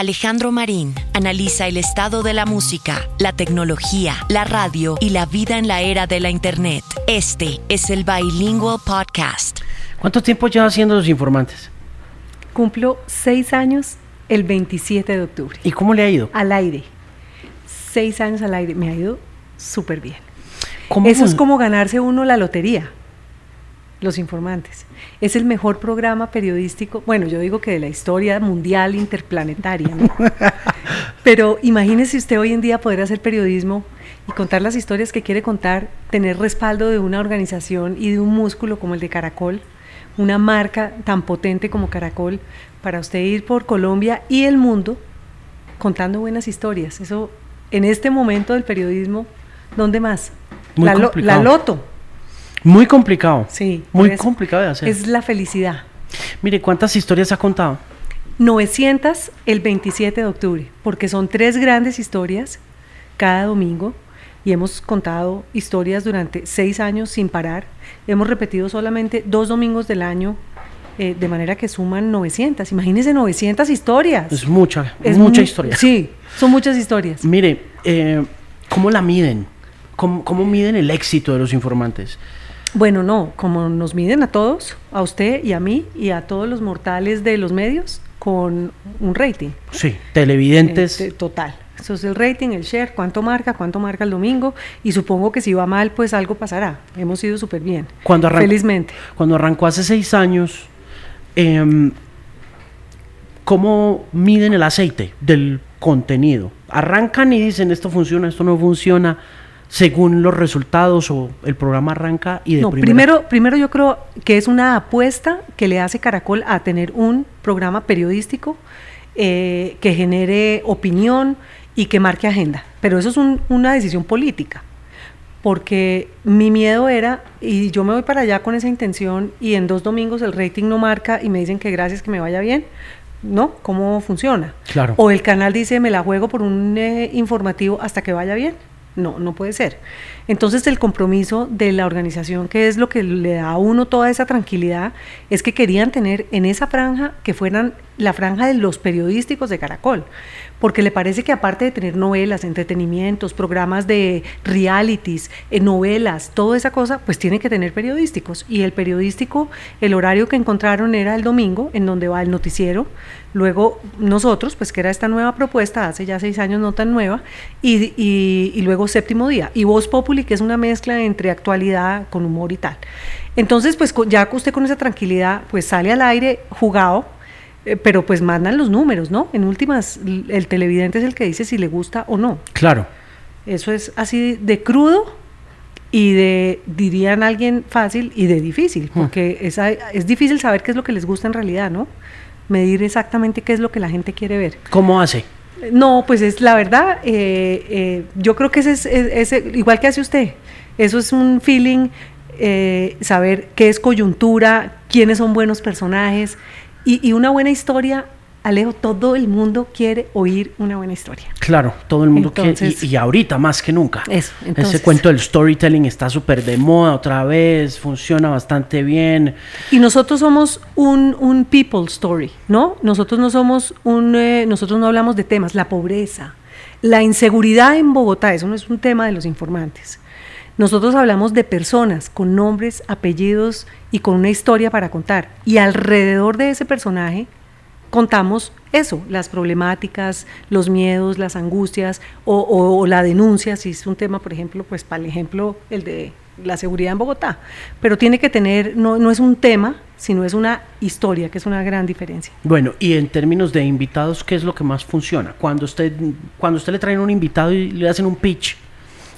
Alejandro Marín analiza el estado de la música, la tecnología, la radio y la vida en la era de la Internet. Este es el Bilingual Podcast. ¿Cuánto tiempo lleva haciendo Los Informantes? Cumplo seis años el 27 de octubre. ¿Y cómo le ha ido? Al aire. Seis años al aire. Me ha ido súper bien. Eso es como ganarse uno la lotería. Los Informantes. Es el mejor programa periodístico, bueno, yo digo que de la historia mundial interplanetaria, ¿no? Pero imagínese usted hoy en día poder hacer periodismo y contar las historias que quiere contar, tener respaldo de una organización y de un músculo como el de Caracol, una marca tan potente como Caracol, para usted ir por Colombia y el mundo contando buenas historias. Eso, en este momento del periodismo, ¿dónde más? la, la loto. Muy complicado. Sí. Muy complicado de hacer. Es la felicidad. Mire, ¿cuántas historias ha contado? 900 el 27 de octubre, porque son tres grandes historias cada domingo y hemos contado historias durante seis años sin parar. Hemos repetido solamente dos domingos del año, eh, de manera que suman 900. Imagínense 900 historias. Es mucha, es mucha historia. Sí, son muchas historias. Mire, eh, ¿cómo la miden? ¿Cómo, ¿Cómo miden el éxito de los informantes? Bueno, no, como nos miden a todos, a usted y a mí y a todos los mortales de los medios, con un rating. Sí, televidentes. Este, total. Eso es el rating, el share, cuánto marca, cuánto marca el domingo. Y supongo que si va mal, pues algo pasará. Hemos ido súper bien. Cuando arrancó, felizmente. Cuando arrancó hace seis años, em, ¿cómo miden el aceite del contenido? Arrancan y dicen esto funciona, esto no funciona según los resultados o el programa arranca y de no, primero primero yo creo que es una apuesta que le hace Caracol a tener un programa periodístico eh, que genere opinión y que marque agenda pero eso es una decisión política porque mi miedo era, y yo me voy para allá con esa intención, y en dos domingos el rating no marca y me dicen que gracias, que me vaya bien, ¿no? ¿Cómo funciona? Claro. O el canal dice, me la juego por un eh, informativo hasta que vaya bien. No, no puede ser. Entonces el compromiso de la organización, que es lo que le da a uno toda esa tranquilidad, es que querían tener en esa franja que fueran la franja de los periodísticos de Caracol, porque le parece que aparte de tener novelas, entretenimientos, programas de realities, eh, novelas, toda esa cosa, pues tiene que tener periodísticos. Y el periodístico, el horario que encontraron era el domingo, en donde va el noticiero, luego nosotros, pues que era esta nueva propuesta, hace ya seis años no tan nueva, y, y luego séptimo día, y Voz Populi, que es una mezcla entre actualidad con humor y tal. Entonces, pues ya usted con esa tranquilidad, pues sale al aire jugado, eh, pero pues mandan los números, ¿no? En últimas, el televidente es el que dice si le gusta o no. Claro. Eso es así de crudo y de, dirían alguien fácil y de difícil, hmm. porque es difícil saber qué es lo que les gusta en realidad, ¿no? Medir exactamente qué es lo que la gente quiere ver. ¿Cómo hace? No, pues es la verdad, eh, eh, yo creo que es, es, igual que hace usted, eso es un feeling, saber qué es coyuntura, quiénes son buenos personajes, y, una buena historia Alejo, todo el mundo quiere oír una buena historia. Claro, todo el mundo quiere, y, ahorita más que nunca. Eso, Ese cuento del storytelling está súper de moda otra vez, funciona bastante bien. Y nosotros somos un, un people story, ¿no? Nosotros no somos un, eh, nosotros no hablamos de temas, la pobreza, la inseguridad en Bogotá, eso no es un tema de los informantes. Nosotros hablamos de personas con nombres, apellidos y con una historia para contar. Y alrededor de ese personaje contamos eso, las problemáticas, los miedos, las angustias o, la denuncia, si es un tema, por ejemplo, pues para el ejemplo, el de la seguridad en Bogotá. Pero tiene que tener, no, no es un tema, sino es una historia, que es una gran diferencia. Bueno, y en términos de invitados, ¿qué es lo que más funciona? Cuando usted, cuando usted le traen un invitado y le hacen un pitch,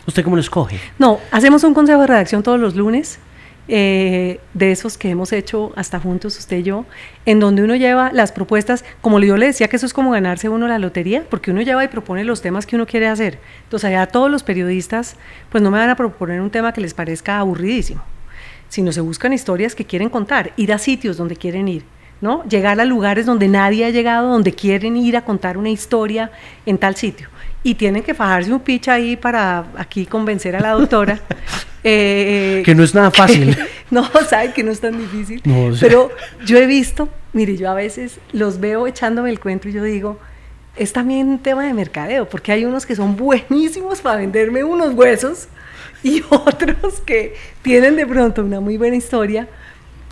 ¿Usted cómo lo escoge? No, hacemos un consejo de redacción todos los lunes, eh, de esos que hemos hecho hasta juntos, usted y yo, en donde uno lleva las propuestas, como yo le decía que eso es como ganarse uno la lotería, porque uno lleva y propone los temas que uno quiere hacer. Entonces allá todos los periodistas, pues no me van a proponer un tema que les parezca aburridísimo, sino se buscan historias que quieren contar, ir a sitios donde quieren ir. ¿no? Llegar a lugares donde nadie ha llegado, donde quieren ir a contar una historia en tal sitio y tienen que fajarse un pitch ahí para aquí convencer a la doctora. Eh, que no es nada fácil. no, saben que no es tan difícil. Pero yo he visto, mire, yo a veces los veo echándome el cuento y yo digo, es también un tema de mercadeo, porque hay unos que son buenísimos para venderme unos huesos y otros que tienen de pronto una muy buena historia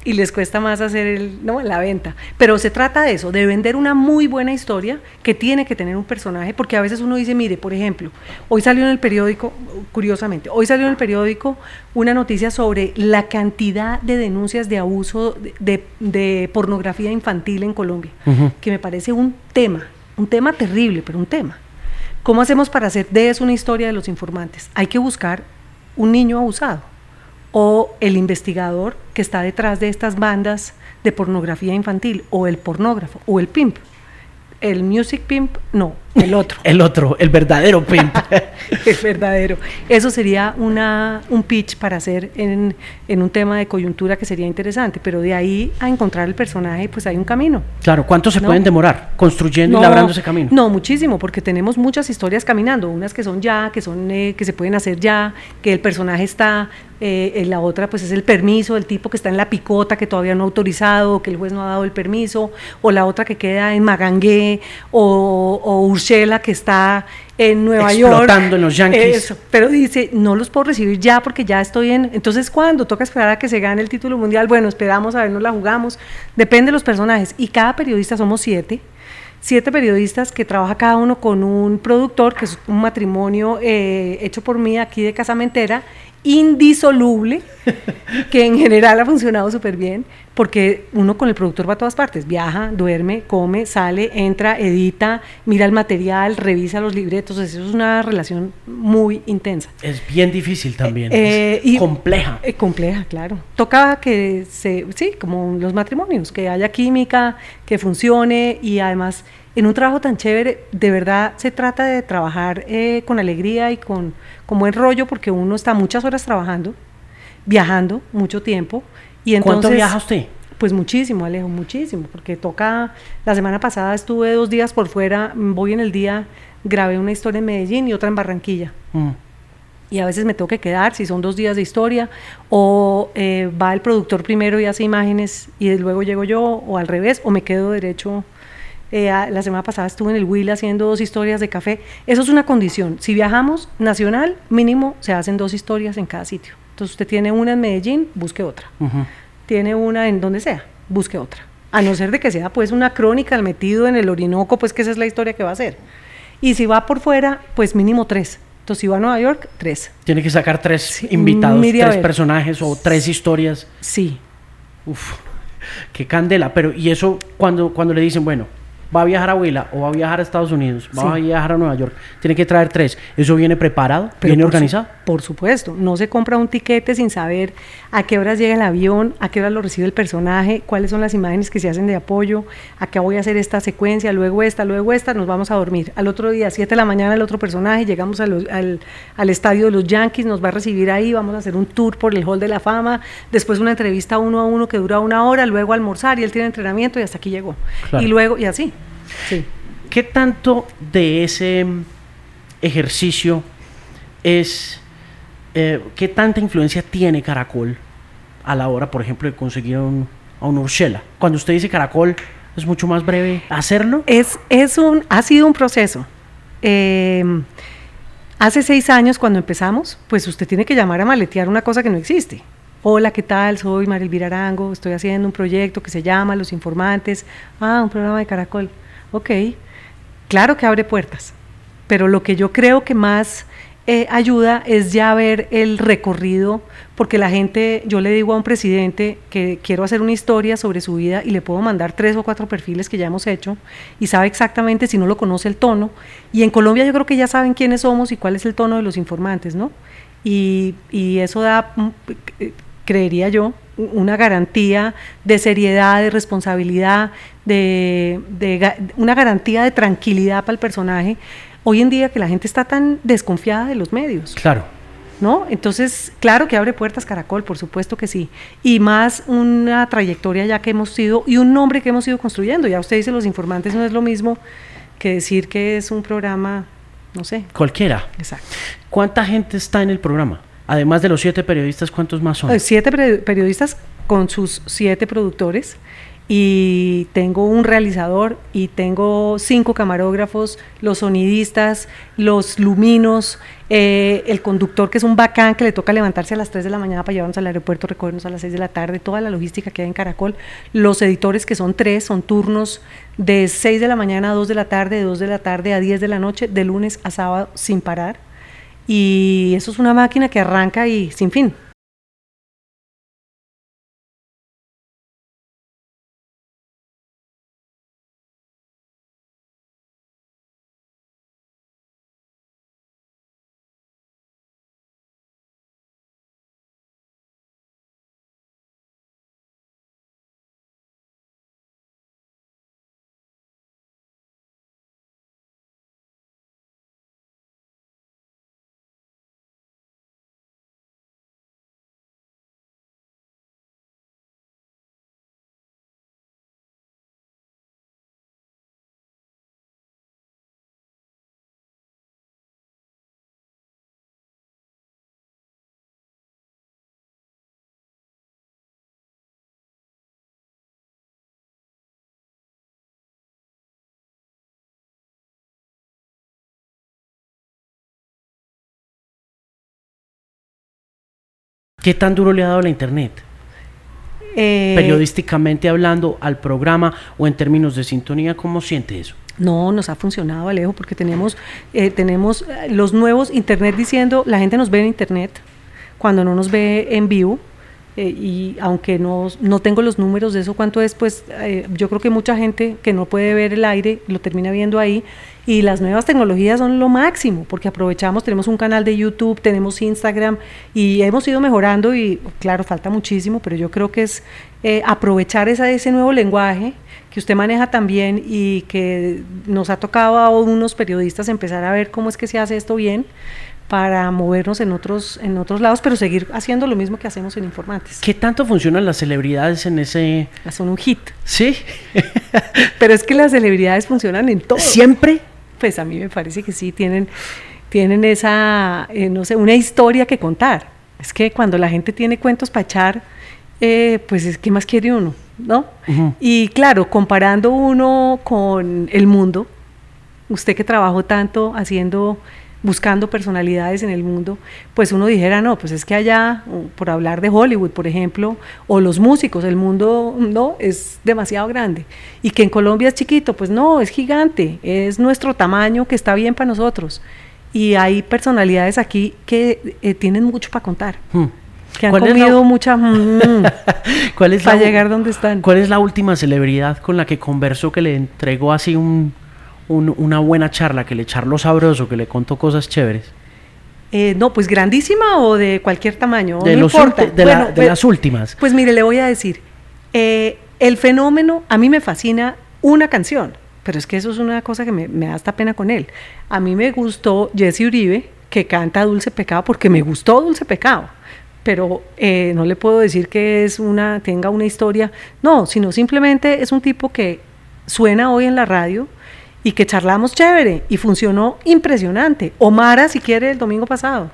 y les cuesta más hacer el, no, la venta. Pero se trata de eso, de vender una muy buena historia que tiene que tener un personaje, porque a veces uno dice, mire, por ejemplo, hoy salió en el periódico, curiosamente, hoy salió en el periódico una noticia sobre la cantidad de denuncias de abuso de, pornografía infantil en Colombia, que me parece un tema, un tema terrible, pero un tema. ¿Cómo hacemos para hacer de eso una historia de los informantes? Hay que buscar un niño abusado o el investigador que está detrás de estas bandas de pornografía infantil, o el pornógrafo, o el pimp. El music pimp, no, el otro. el otro, el verdadero pimp. el verdadero. Eso sería una, un pitch para hacer en, en, un tema de coyuntura que sería interesante, pero de ahí a encontrar el personaje, pues hay un camino. Claro, ¿cuánto se pueden demorar construyendo y labrando ese camino? No, muchísimo, porque tenemos muchas historias caminando, unas que son ya, que son eh, que se pueden hacer ya, que el personaje está eh, en la otra pues es el permiso del tipo que está en la picota que todavía no ha autorizado, que el juez no ha dado el permiso, o la otra que queda en Magangué o, o que está en Nueva York. Explotando en los Yankees. pero dice, no los puedo recibir ya porque ya estoy en... Entonces, ¿cuándo? Toca esperar a que se gane el título mundial. Bueno, esperamos a ver, nos la jugamos. Depende de los personajes. Y cada periodista somos siete siete periodistas que trabaja cada uno con un productor, que es un matrimonio eh, hecho por mí aquí de Casamentera, indisoluble, que en general ha funcionado súper bien, porque uno con el productor va a todas partes, viaja, duerme, come, sale, entra, edita, mira el material, revisa los libretos, eso es una relación muy intensa. Es bien difícil también, eh, y, compleja. Eh, compleja, claro. Toca que se, sí, como los matrimonios, que haya química, que funcione y además en un trabajo tan chévere, de verdad se trata de trabajar eh, con alegría y con, con, buen rollo, porque uno está muchas horas trabajando, viajando mucho tiempo. Y entonces, ¿Cuánto viaja usted? Pues muchísimo, Alejo, muchísimo, porque toca, la semana pasada estuve dos días por fuera, voy en el día, grabé una historia en Medellín y otra en Barranquilla. Mm. Y a veces me tengo que quedar, si son dos días de historia, o eh, va el productor primero y hace imágenes y luego llego yo, o al revés, o me quedo derecho eh, la semana pasada estuve en el Will haciendo dos historias de café. Eso es una condición. Si viajamos nacional, mínimo se hacen dos historias en cada sitio. Entonces usted tiene una en Medellín, busque otra. Tiene una en donde sea, busque otra. A no ser de que sea pues una crónica al metido en el Orinoco, pues que esa es la historia que va a hacer. Y si va por fuera, pues mínimo tres. Entonces si va a Nueva York, tres. Tiene que sacar tres invitados, tres personajes o tres historias. Sí. Uf, qué candela. Pero, ¿y eso cuando, cuando le dicen, bueno, va a viajar a Huila o va a viajar a Estados Unidos, va a viajar a Nueva York, tiene que traer tres. ¿Eso viene preparado? ¿Viene organizado? por supuesto, no se compra un tiquete sin saber a qué horas llega el avión, a qué horas lo recibe el personaje, cuáles son las imágenes que se hacen de apoyo, a qué voy a hacer esta secuencia, luego esta, luego esta, nos vamos a dormir. Al otro día, 7 de la mañana, el otro personaje, llegamos al, al, estadio de los Yankees, nos va a recibir ahí, vamos a hacer un tour por el Hall de la Fama, después una entrevista uno a uno que dura una hora, luego almorzar y él tiene entrenamiento y hasta aquí llegó. Y luego, y así. Sí. ¿Qué tanto de ese ejercicio es, eh, qué tanta influencia tiene Caracol a la hora, por ejemplo, de conseguir un, a un Urshela? Cuando usted dice Caracol, ¿es mucho más breve hacerlo? Es, es un, ha sido un proceso. Eh, hace seis años, cuando empezamos, pues usted tiene que llamar a maletear una cosa que no existe. Hola, ¿qué tal? Soy Marilvira Arango, estoy haciendo un proyecto que se llama Los Informantes. Ah, un programa de Caracol. Ok, claro que abre puertas, pero lo que yo creo que más eh, ayuda es ya ver el recorrido, porque la gente, yo le digo a un presidente que quiero hacer una historia sobre su vida y le puedo mandar tres o cuatro perfiles que ya hemos hecho y sabe exactamente si no lo conoce el tono. Y en Colombia yo creo que ya saben quiénes somos y cuál es el tono de los informantes, ¿no? Y, y eso da, mm, creería yo, una garantía de seriedad, de responsabilidad, de, una garantía de tranquilidad para el personaje. Hoy en día que la gente está tan desconfiada de los medios. Claro. ¿No? Entonces, claro que abre puertas Caracol, por supuesto que sí. Y más una trayectoria ya que hemos sido y un nombre que hemos ido construyendo. Ya usted dice, los informantes no es lo mismo que decir que es un programa, no sé. Cualquiera. Exacto. ¿Cuánta gente está en el programa? Además de los siete periodistas, ¿cuántos más son? Siete periodistas con sus siete productores y tengo un realizador y tengo cinco camarógrafos, los sonidistas, los luminos, eh, el conductor que es un bacán que le toca levantarse a las 3 de la mañana para llevarnos al aeropuerto, recogernos a las 6 de la tarde, toda la logística que hay en Caracol, los editores que son tres, son turnos de 6 de la mañana a 2 de la tarde, de 2 de la tarde a 10 de la noche, de lunes a sábado sin parar. Y eso es una máquina que arranca y sin fin. ¿Qué tan duro le ha dado la Internet? Eh, Periodísticamente hablando al programa o en términos de sintonía, ¿cómo siente eso? No, nos ha funcionado, Alejo, porque tenemos, eh, tenemos eh, los nuevos Internet diciendo, la gente nos ve en Internet cuando no nos ve en vivo. Eh, y aunque no, no tengo los números de eso cuánto es, pues eh, yo creo que mucha gente que no puede ver el aire lo termina viendo ahí. Y las nuevas tecnologías son lo máximo porque aprovechamos, tenemos un canal de YouTube, tenemos Instagram y hemos ido mejorando y claro, falta muchísimo, pero yo creo que es eh, aprovechar ese nuevo lenguaje que usted maneja también y que nos ha tocado a unos periodistas empezar a ver cómo es que se hace esto bien para movernos en otros, en otros lados, pero seguir haciendo lo mismo que hacemos en Informantes. ¿Qué tanto funcionan las celebridades en ese... Son un hit. Sí, Pero es que las celebridades funcionan en todo. siempre. Pues a mí me parece que sí, tienen, tienen esa, eh, no sé, una historia que contar. Es que cuando la gente tiene cuentos para echar, eh, pues es que más quiere uno, ¿no? Y claro, comparando uno con el mundo, usted que trabajó tanto haciendo, buscando personalidades en el mundo, pues uno dijera, no, pues es que allá, por hablar de Hollywood, por ejemplo, o los músicos, el mundo no es demasiado grande. Y que en Colombia es chiquito, pues no, es gigante, es nuestro tamaño que está bien para nosotros. Y hay personalidades aquí que eh, tienen mucho para contar, Hmm. que han ¿Cuál es la- comido mucha... mm, ¿Cuál es para la, llegar donde están. ¿Cuál es la última celebridad con la que conversó que le entregó así un, un- una buena charla, que le charló sabroso, que le contó cosas chéveres? Eh, no, pues grandísima o de cualquier tamaño. De, no los importa. de, la- Bueno, de pues- las últimas. Pues mire, le voy a decir, eh, el fenómeno, a mí me fascina una canción, pero es que eso es una cosa que me, me da hasta pena con él. A mí me gustó Jesse Uribe, que canta Dulce Pecado, porque me gustó Dulce Pecado. Pero eh, no le puedo decir que es una, tenga una historia, no, sino simplemente es un tipo que suena hoy en la radio y que charlamos chévere y funcionó impresionante. O Mara, si quiere, el domingo pasado.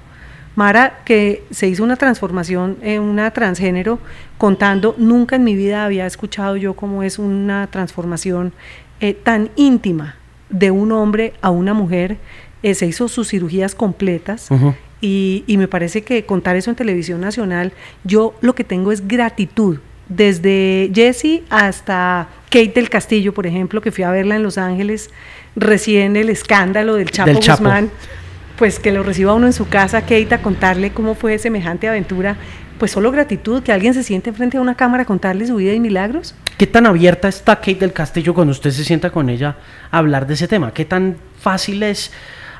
Mara, que se hizo una transformación en una transgénero, contando, nunca en mi vida había escuchado yo cómo es una transformación eh, tan íntima de un hombre a una mujer. Eh, se hizo sus cirugías completas. Y, y me parece que contar eso en televisión nacional, yo lo que tengo es gratitud. Desde Jessie hasta Kate del Castillo, por ejemplo, que fui a verla en Los Ángeles, recién el escándalo del Chapo Del Chapo. Guzmán, pues que lo reciba uno en su casa, Kate, a contarle cómo fue semejante aventura. Pues solo gratitud, que alguien se siente frente a una cámara a contarle su vida y milagros. ¿Qué tan abierta está Kate del Castillo cuando usted se sienta con ella a hablar de ese tema? ¿Qué tan fácil es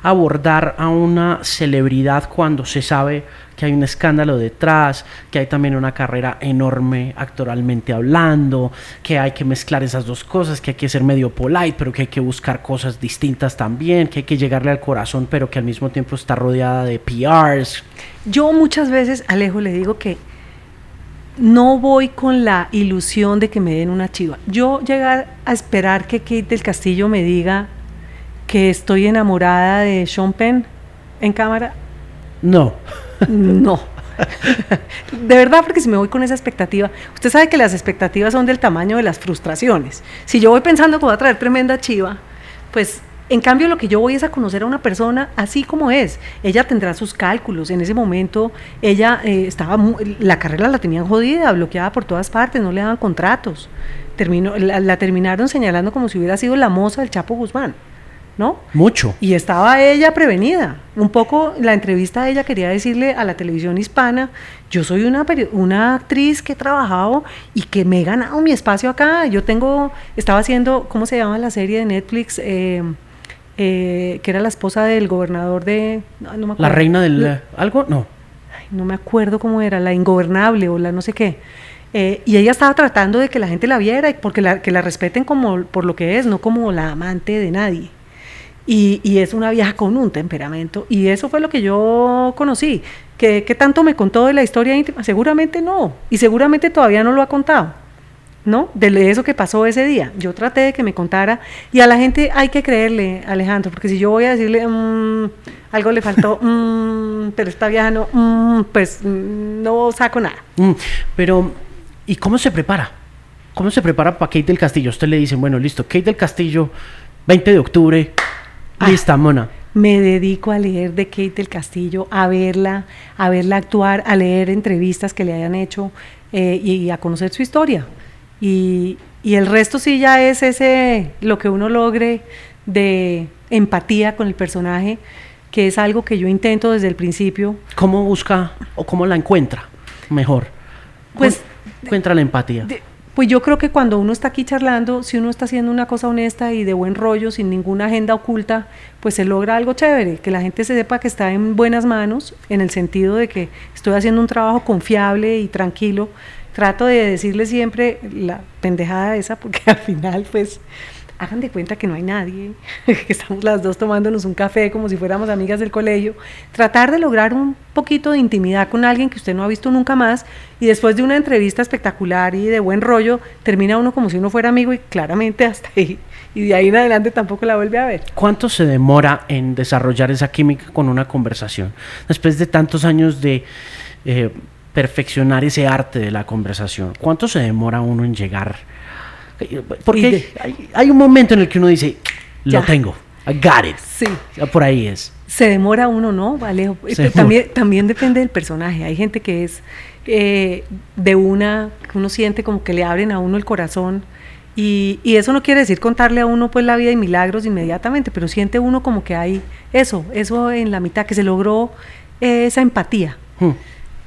abordar a una celebridad cuando se sabe que hay un escándalo detrás, que hay también una carrera enorme actoralmente hablando, que hay que mezclar esas dos cosas, que hay que ser medio polite, pero que hay que buscar cosas distintas también, que hay que llegarle al corazón, pero que al mismo tiempo está rodeada de PRs? Yo muchas veces, Alejo, le digo que no voy con la ilusión de que me den una chiva. Yo llegar a esperar que Kate del Castillo me diga que estoy enamorada de Sean Penn en cámara, No. no. de verdad, porque si me voy con esa expectativa, usted sabe que las expectativas son del tamaño de las frustraciones. Si yo voy pensando que voy a traer tremenda chiva, pues en cambio, lo que yo voy es a conocer a una persona así como es. Ella tendrá sus cálculos. En ese momento, ella eh, estaba, la carrera la tenían jodida, bloqueada por todas partes, no le daban contratos. Terminó, la, terminaron señalando como si hubiera sido la moza del Chapo Guzmán. ¿No? Mucho. Y estaba ella prevenida. Un poco la entrevista de ella quería decirle a la televisión hispana, yo soy una, una actriz que he trabajado y que me he ganado mi espacio acá. Yo tengo, estaba haciendo, ¿cómo se llama la serie de Netflix? Eh, eh, que era la esposa del gobernador de... la reina del... ¿Algo? No. no me acuerdo cómo era, la ingobernable o la no sé qué. Eh, y ella estaba tratando de que la gente la viera y porque la, que la respeten como por lo que es, no como la amante de nadie. Y, es una vieja con un temperamento. Y eso fue lo que yo conocí. ¿Qué, ¿Qué tanto me contó de la historia íntima? Seguramente no. Y seguramente todavía no lo ha contado. ¿no? De eso que pasó ese día. Yo traté de que me contara y a la gente hay que creerle, Alejandro, porque si yo voy a decirle, mm, algo le faltó, mm, pero está viajando, mm, pues no saco nada. pero, ¿y cómo se prepara? ¿Cómo se prepara para Kate del Castillo? Usted le dice, bueno, listo, Kate del Castillo, 20 de octubre, lista, mona. Me dedico a leer de Kate del Castillo, a verla, a verla actuar, a leer entrevistas que le hayan hecho eh, y a conocer su historia. Y, el resto sí ya es ese, lo que uno logre de empatía con el personaje, que es algo que yo intento desde el principio. ¿Cómo busca o cómo la encuentra mejor? Pues encuentra la empatía. Pues yo creo que cuando uno está aquí charlando, si uno está haciendo una cosa honesta y de buen rollo, sin ninguna agenda oculta, pues se logra algo chévere, que la gente se sepa que está en buenas manos, en el sentido de que estoy haciendo un trabajo confiable y tranquilo, trato de decirle siempre la pendejada esa, porque al final, pues, hagan de cuenta que no hay nadie, que estamos las dos tomándonos un café como si fuéramos amigas del colegio. Tratar de lograr un poquito de intimidad con alguien que usted no ha visto nunca más y después de una entrevista espectacular y de buen rollo, termina uno como si uno fuera amigo y claramente hasta ahí. Y de ahí en adelante tampoco la vuelve a ver. ¿Cuánto se demora en desarrollar esa química con una conversación? Después de tantos años de... Eh, perfeccionar ese arte de la conversación? ¿Cuánto se demora uno en llegar? Porque hay, un momento en el que uno dice, lo tengo, I got it. Sí. Por ahí es. Se demora uno, ¿no? Vale. También, también depende del personaje. Hay gente que es eh, de una, que uno siente como que le abren a uno el corazón. Y, eso no quiere decir contarle a uno pues la vida y milagros inmediatamente, pero siente uno como que hay eso, eso en la mitad, que se logró eh, esa empatía. Hmm.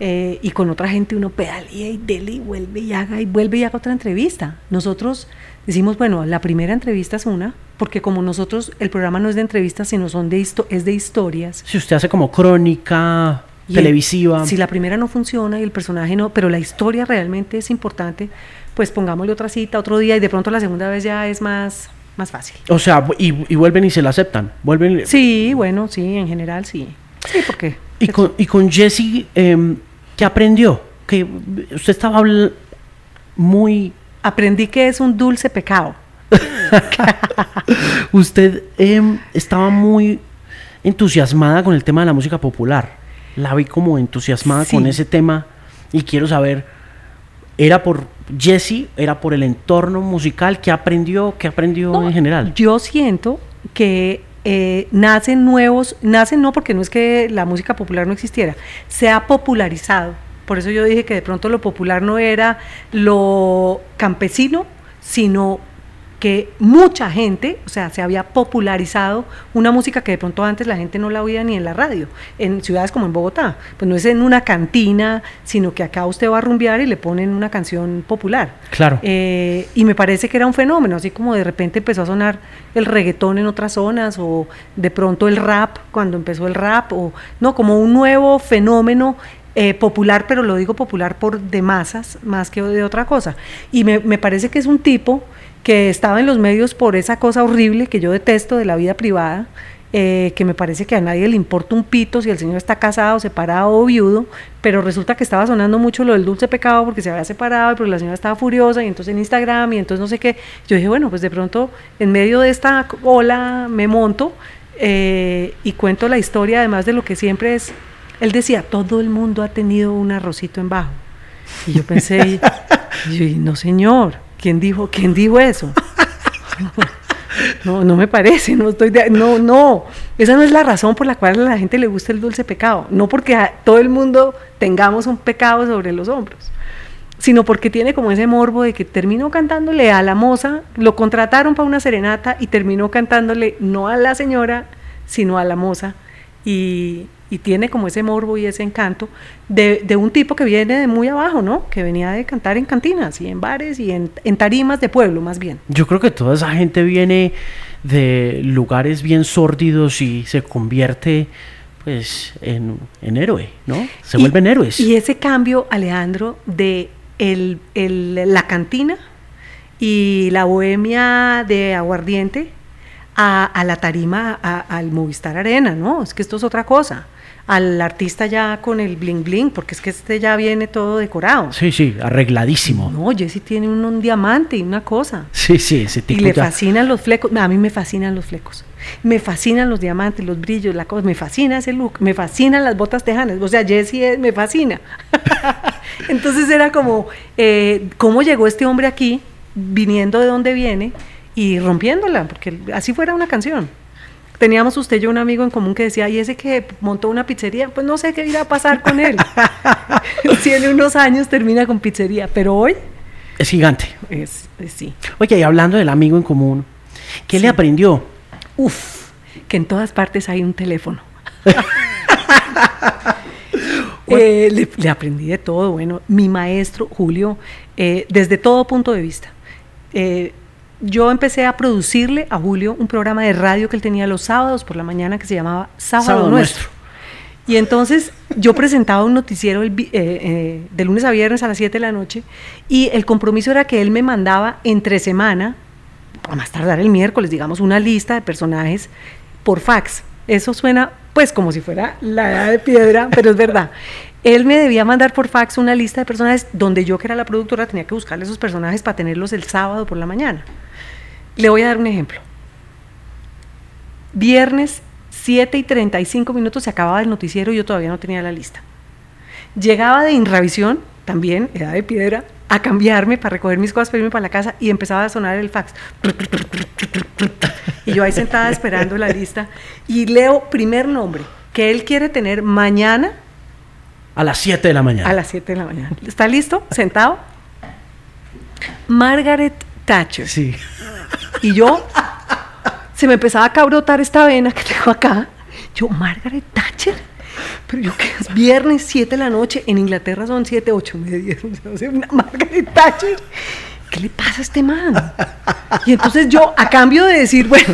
Eh, y con otra gente uno pedalea y dele y vuelve y haga y vuelve y haga otra entrevista. Nosotros decimos, bueno, la primera entrevista es una, porque como nosotros, el programa no es de entrevistas, sino son de es de historias. Si usted hace como crónica televisiva. si la primera no funciona y el personaje no, pero la historia realmente es importante, pues pongámosle otra cita otro día y de pronto la segunda vez ya es más, más fácil. O sea, y, vuelven y se la aceptan. Vuelven. Sí, bueno, sí, en general sí. Sí, porque. Y con, y con Jesse, em, ¿Qué aprendió? Que usted estaba muy... Aprendí que es un dulce pecado. usted em, estaba muy entusiasmada con el tema de la música popular. La vi como entusiasmada con ese tema y quiero saber, ¿era por Jesse? ¿Era por el entorno musical? ¿Qué aprendió? ¿Qué aprendió en general? Yo siento que eh, nacen nuevos, nacen no porque no es que la música popular no existiera, se ha popularizado. Por eso yo dije que de pronto lo popular no era lo campesino, sino que mucha gente, o sea, se había popularizado una música que de pronto antes la gente no la oía ni en la radio, en ciudades como en Bogotá. Pues no es en una cantina, sino que acá usted va a rumbear y le ponen una canción popular. Claro. Eh, y me parece que era un fenómeno, así como de repente empezó a sonar el reggaetón en otras zonas, o de pronto el rap, cuando empezó el rap, o no, como un nuevo fenómeno eh, popular, pero lo digo popular por de masas más que de otra cosa. Y me, me parece que es un tipo que estaba en los medios por esa cosa horrible que yo detesto de la vida privada, eh, que me parece que a nadie le importa un pito si el señor está casado, separado o viudo, pero resulta que estaba sonando mucho lo del dulce pecado porque se había separado y porque la señora estaba furiosa y entonces en Instagram y entonces no sé qué. Yo dije, bueno, pues de pronto en medio de esta ola me monto eh, y cuento la historia además de lo que siempre es Él decía, todo el mundo ha tenido un arrocito en bajo. Y yo pensé, y no señor, ¿quién dijo, quién dijo eso? No, no me parece, no estoy de, no, no, esa no es la razón por la cual a la gente le gusta el dulce pecado, no porque a todo el mundo tengamos un pecado sobre los hombros, sino porque tiene como ese morbo de que terminó cantándole a la moza, lo contrataron para una serenata y terminó cantándole no a la señora, sino a la moza y, y tiene como ese morbo y ese encanto de, de, un tipo que viene de muy abajo, ¿no? Que venía de cantar en cantinas y en bares y en, en, tarimas de pueblo, más bien. Yo creo que toda esa gente viene de lugares bien sórdidos y se convierte pues en, en héroe, ¿no? Se y, vuelven héroes. Y ese cambio, Alejandro, de el, el, la cantina y la bohemia de aguardiente a, a la tarima, a, al Movistar Arena, ¿no? Es que esto es otra cosa al artista ya con el bling bling, porque es que este ya viene todo decorado. Sí, sí, arregladísimo. No, Jesse tiene un, un diamante y una cosa. Sí, sí, ese tipo Y le ya- fascinan los flecos. A mí me fascinan los flecos. Me fascinan los diamantes, los brillos, la cosa. Me fascina ese look. Me fascinan las botas tejanas. O sea, Jesse es- me fascina. Entonces era como, eh, ¿cómo llegó este hombre aquí, viniendo de donde viene y rompiéndola? Porque así fuera una canción. Teníamos usted y yo un amigo en común que decía, ¿y ese que montó una pizzería? Pues no sé qué irá a pasar con él. si en unos años termina con pizzería, pero hoy Es gigante. es, es sí. Oye, y hablando del amigo en común, ¿qué le aprendió? Uf, que en todas partes hay un teléfono. Eh, le, le aprendí de todo. Bueno, mi maestro, Julio, eh, desde todo punto de vista. Eh, yo empecé a producirle a Julio un programa de radio que él tenía los sábados por la mañana que se llamaba Sábado, Sábado Nuestro. Nuestro. Y entonces yo presentaba un noticiero el eh, eh, de lunes a viernes a las 7 de la noche y el compromiso era que él me mandaba entre semana, a más tardar el miércoles, digamos, una lista de personajes por fax. Eso suena pues como si fuera la edad de piedra, pero es verdad. Él me debía mandar por fax una lista de personajes donde yo, que era la productora, tenía que buscarle esos personajes para tenerlos el sábado por la mañana. Le voy a dar un ejemplo. Viernes 7 y 35 minutos se acababa el noticiero y yo todavía no tenía la lista. Llegaba de Inravisión, también, edad de piedra, a cambiarme para recoger mis cosas para irme para la casa y empezaba a sonar el fax. Y yo ahí sentada esperando la lista y leo primer nombre que él quiere tener mañana A las 7 de la mañana. a las 7 de la mañana. ¿Está listo? ¿Sentado? Margaret Thatcher. Sí. Y yo se me empezaba a cabrotar esta vena que tengo acá. Yo, Margaret Thatcher. Pero yo que es viernes 7 de la noche, en Inglaterra son 7, 8, media, o sea, una Margaret Thatcher. ¿Qué le pasa a este man? Y entonces yo, a cambio de decir, bueno,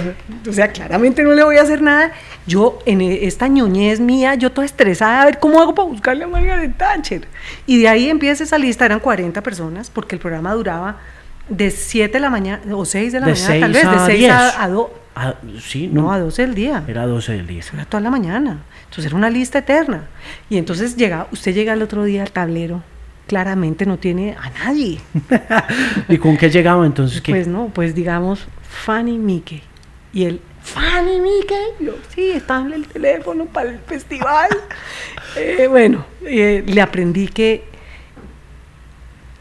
o sea, claramente no le voy a hacer nada, yo en e- esta ñoñez mía, yo toda estresada, a ver cómo hago para buscarle a Margaret Thatcher. Y de ahí empieza esa lista, eran 40 personas, porque el programa duraba de 7 de la mañana, o 6 de la De mañana, tal 6 vez, de a 6 10. a, a 2. Ah, sí, No, no. a 12 del día. Era 12 del día. Era toda la mañana. Entonces era una lista eterna. Y entonces llega, usted llega el otro día al tablero, claramente no tiene a nadie. ¿Y con qué llegaba entonces? ¿Qué? Pues no, pues digamos Fanny Mickey. Y él, Fanny Mickey. Yo, sí, está en el teléfono para el festival. Eh, bueno, eh, le aprendí que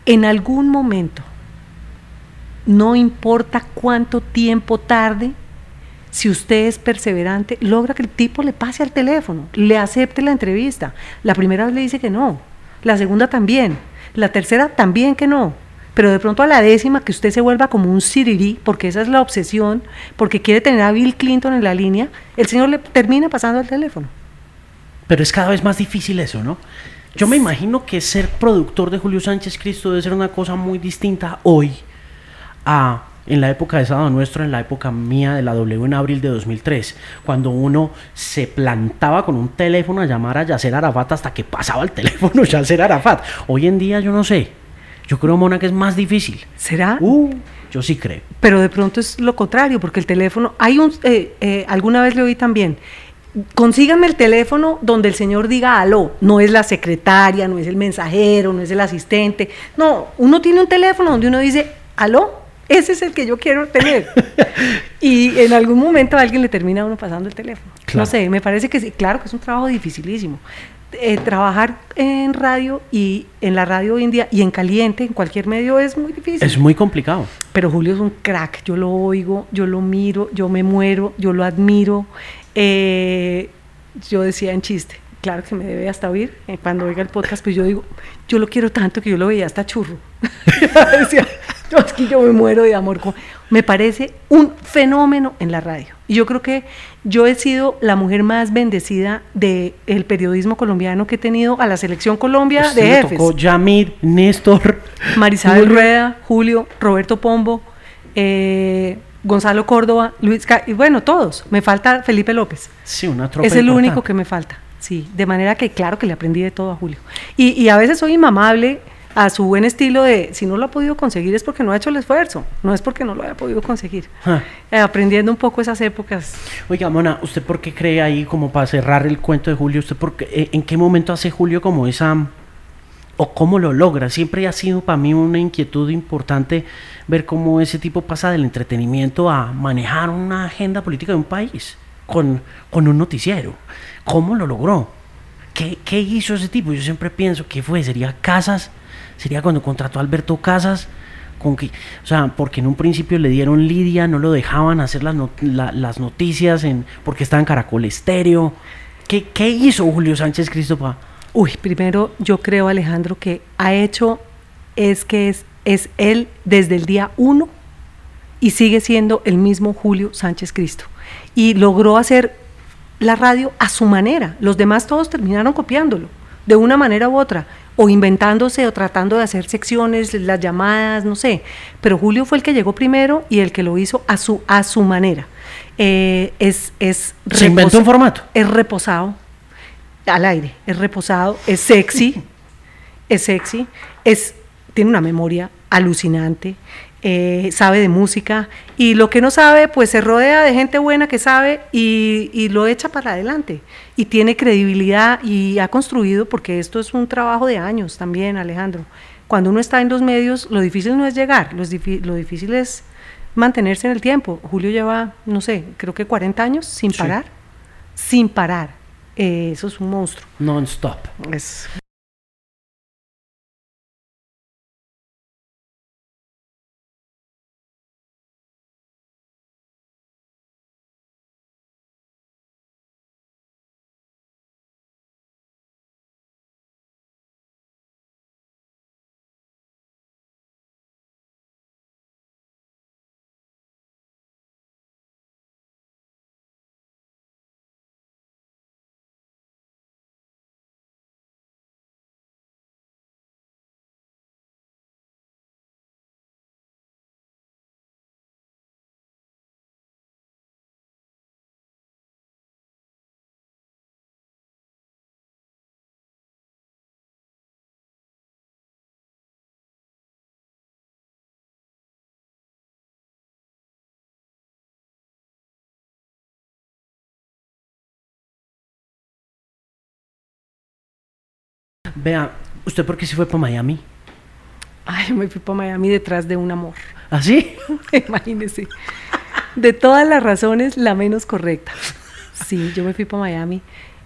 en algún momento, no importa cuánto tiempo tarde, si usted es perseverante, logra que el tipo le pase al teléfono, le acepte la entrevista. La primera vez le dice que no, la segunda también, la tercera también que no. Pero de pronto a la décima que usted se vuelva como un sirirí, porque esa es la obsesión, porque quiere tener a Bill Clinton en la línea, el señor le termina pasando al teléfono. Pero es cada vez más difícil eso, ¿no? Yo me imagino que ser productor de Julio Sánchez Cristo debe ser una cosa muy distinta hoy a en la época de Sábado Nuestro, en la época mía de la W en abril de 2003, cuando uno se plantaba con un teléfono a llamar a Yasser Arafat hasta que pasaba el teléfono Yasser Arafat. Hoy en día yo no sé. Yo creo, Mona, que es más difícil. ¿Será? Uh, yo sí creo. Pero de pronto es lo contrario, porque el teléfono, hay un, eh, eh, alguna vez le oí también, consíganme el teléfono donde el señor diga aló, no es la secretaria, no es el mensajero, no es el asistente, no, uno tiene un teléfono donde uno dice aló, ese es el que yo quiero tener. y en algún momento a alguien le termina a uno pasando el teléfono. No sé, me parece que sí, claro que es un trabajo dificilísimo. eh, trabajar en radio y en la radio india y en caliente, en cualquier medio, es muy difícil. Es muy complicado. Pero Julio es un crack, yo lo oigo, yo lo miro, yo me muero, yo lo admiro. Eh, yo decía en chiste, claro que me debe hasta oír, eh, cuando oiga el podcast, pues yo digo, yo lo quiero tanto que yo lo veía hasta churro. decía, yo, es que yo me muero de amor. Me parece un fenómeno en la radio. Y yo creo que yo he sido la mujer más bendecida del periodismo colombiano que he tenido a la selección Colombia de jefes. tocó Yamid, Néstor, Marisabel Rueda, Julio, Roberto Pombo, eh, Gonzalo Córdoba, Luis, y bueno, todos. Me falta Felipe López. Sí, una tropa Es el único que me falta. Sí, de manera que claro que le aprendí de todo a Julio. Y, y a veces soy inmamable a su buen estilo de si no lo ha podido conseguir es porque no ha hecho el esfuerzo, no es porque no lo haya podido conseguir. Ah. Eh, aprendiendo un poco esas épocas. Oiga, Mona, ¿usted por qué cree ahí, como para cerrar el cuento de Julio, usted por eh, en qué momento hace Julio como esa, o cómo lo logra? Siempre ha sido para mí una inquietud importante ver cómo ese tipo pasa del entretenimiento a manejar una agenda política de un país con, con un noticiero. ¿Cómo lo logró? ¿Qué, ¿Qué hizo ese tipo? Yo siempre pienso, ¿qué fue? ¿Sería Casas? sería cuando contrató a Alberto Casas, con que, o sea, porque en un principio le dieron lidia, no lo dejaban hacer las, las noticias en, porque estaba en Caracol Estéreo. ¿Qué, ¿Qué, hizo Julio Sánchez Cristo Uy, primero yo creo, Alejandro, que ha hecho es que es, es él desde el día uno y sigue siendo el mismo Julio Sánchez Cristo. Y logró hacer la radio a su manera. Los demás todos terminaron copiándolo, de una manera u otra o inventándose o tratando de hacer secciones, las llamadas, no sé. Pero Julio fue el que llegó primero y el que lo hizo a su, a su manera. Eh, es, es ¿Se inventó un formato? Es reposado, al aire, es reposado, es sexy, es sexy, es, tiene una memoria alucinante, eh, sabe de música y lo que no sabe, pues se rodea de gente buena que sabe y, lo echa para adelante. Y tiene credibilidad y ha construido, porque esto es un trabajo de años también, Alejandro. Cuando uno está en los medios, lo difícil no es llegar, lo, difícil es mantenerse en el tiempo. Julio lleva, no sé, creo que 40 años sin parar, sin parar. Eh, eso es un monstruo. Non-stop. Es Vea, ¿usted por qué se fue para Miami? Ay, me fui para Miami detrás de un amor. ¿Ah, sí? Imagínese. De todas las razones, la menos correcta. Sí, yo me fui para Miami.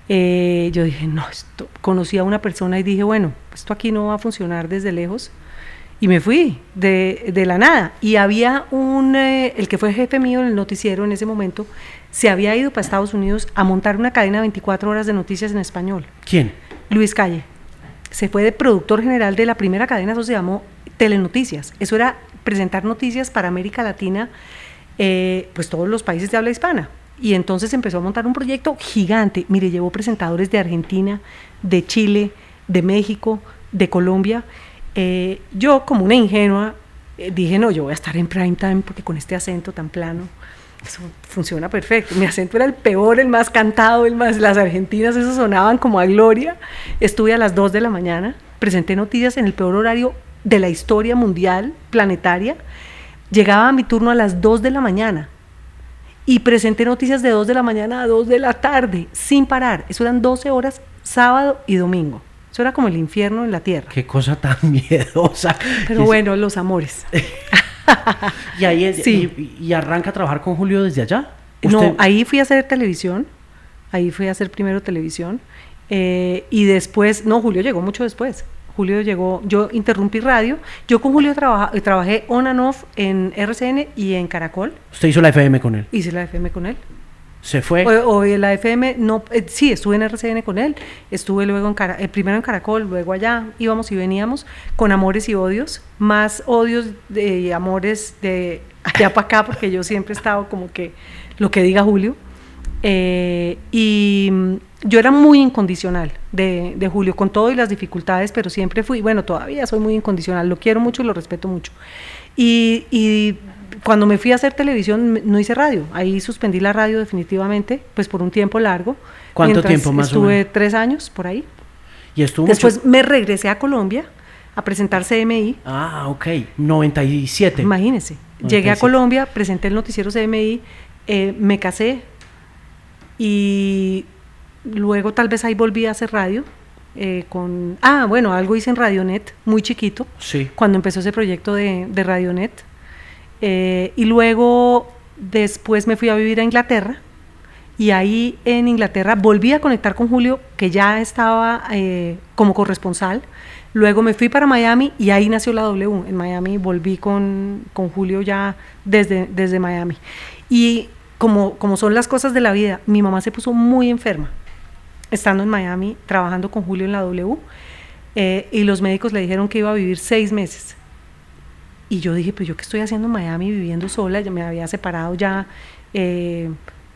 Eh, yo dije, no, esto, conocí a una persona y dije, bueno, esto aquí no va a funcionar desde lejos. Y me fui de, de la nada. Y había un, eh, el que fue jefe mío en el noticiero en ese momento, se había ido para Estados Unidos a montar una cadena de 24 horas de noticias en español. ¿Quién? Luis Calle se fue de productor general de la primera cadena, eso se llamó Telenoticias. Eso era presentar noticias para América Latina, eh, pues todos los países de habla hispana. Y entonces empezó a montar un proyecto gigante. Mire, llevó presentadores de Argentina, de Chile, de México, de Colombia. Eh, yo, como una ingenua, eh, dije, no, yo voy a estar en prime time porque con este acento tan plano eso funciona perfecto. Mi acento era el peor, el más cantado, el más. Las argentinas, eso sonaban como a gloria. Estuve a las 2 de la mañana, presenté noticias en el peor horario de la historia mundial, planetaria. Llegaba a mi turno a las 2 de la mañana y presenté noticias de 2 de la mañana a 2 de la tarde, sin parar. Eso eran 12 horas, sábado y domingo. Eso era como el infierno en la tierra. Qué cosa tan miedosa. Pero bueno, los amores. y ahí y, arranca a trabajar con Julio desde allá. No, ahí fui a hacer televisión, ahí fui a hacer primero televisión Eh, y después, no, Julio llegó mucho después. Julio llegó, yo interrumpí radio. Yo con Julio trabaja, trabajé on and off en RCN y en Caracol. ¿Usted hizo la FM con él? Hice la FM con él. ¿Se fue? O, la FM, no, eh, sí, estuve en RCN con él, estuve luego en Cara, eh, primero en Caracol, luego allá, íbamos y veníamos con amores y odios, más odios de amores de allá para acá, porque yo siempre he estado como que lo que diga Julio. Eh, y mm, yo era muy incondicional de, de, Julio, con todo y las dificultades, pero siempre fui, bueno, todavía soy muy incondicional, lo quiero mucho y lo respeto mucho. Y, y cuando me fui a hacer televisión no hice radio, ahí suspendí la radio definitivamente, pues por un tiempo largo. ¿Cuánto tiempo más Estuve o menos? tres años por ahí. ¿Y estuvo Después me regresé a Colombia a presentar CMI. Ah, ok, 97. Imagínese, llegué a Colombia, presenté el noticiero CMI, eh, me casé, y luego tal vez ahí volví a hacer radio. Eh, con, ah, bueno, algo hice en Radionet, muy chiquito, sí. cuando empezó ese proyecto de, de Radionet. Eh, y luego, después me fui a vivir a Inglaterra, y ahí en Inglaterra volví a conectar con Julio, que ya estaba eh, como corresponsal. Luego me fui para Miami y ahí nació la W. En Miami volví con, con Julio ya desde, desde Miami. Y como, como son las cosas de la vida, mi mamá se puso muy enferma estando en Miami trabajando con Julio en la W eh, y los médicos le dijeron que iba a vivir seis meses. Y yo dije, pues yo qué estoy haciendo en Miami viviendo sola, ya me había separado ya, eh,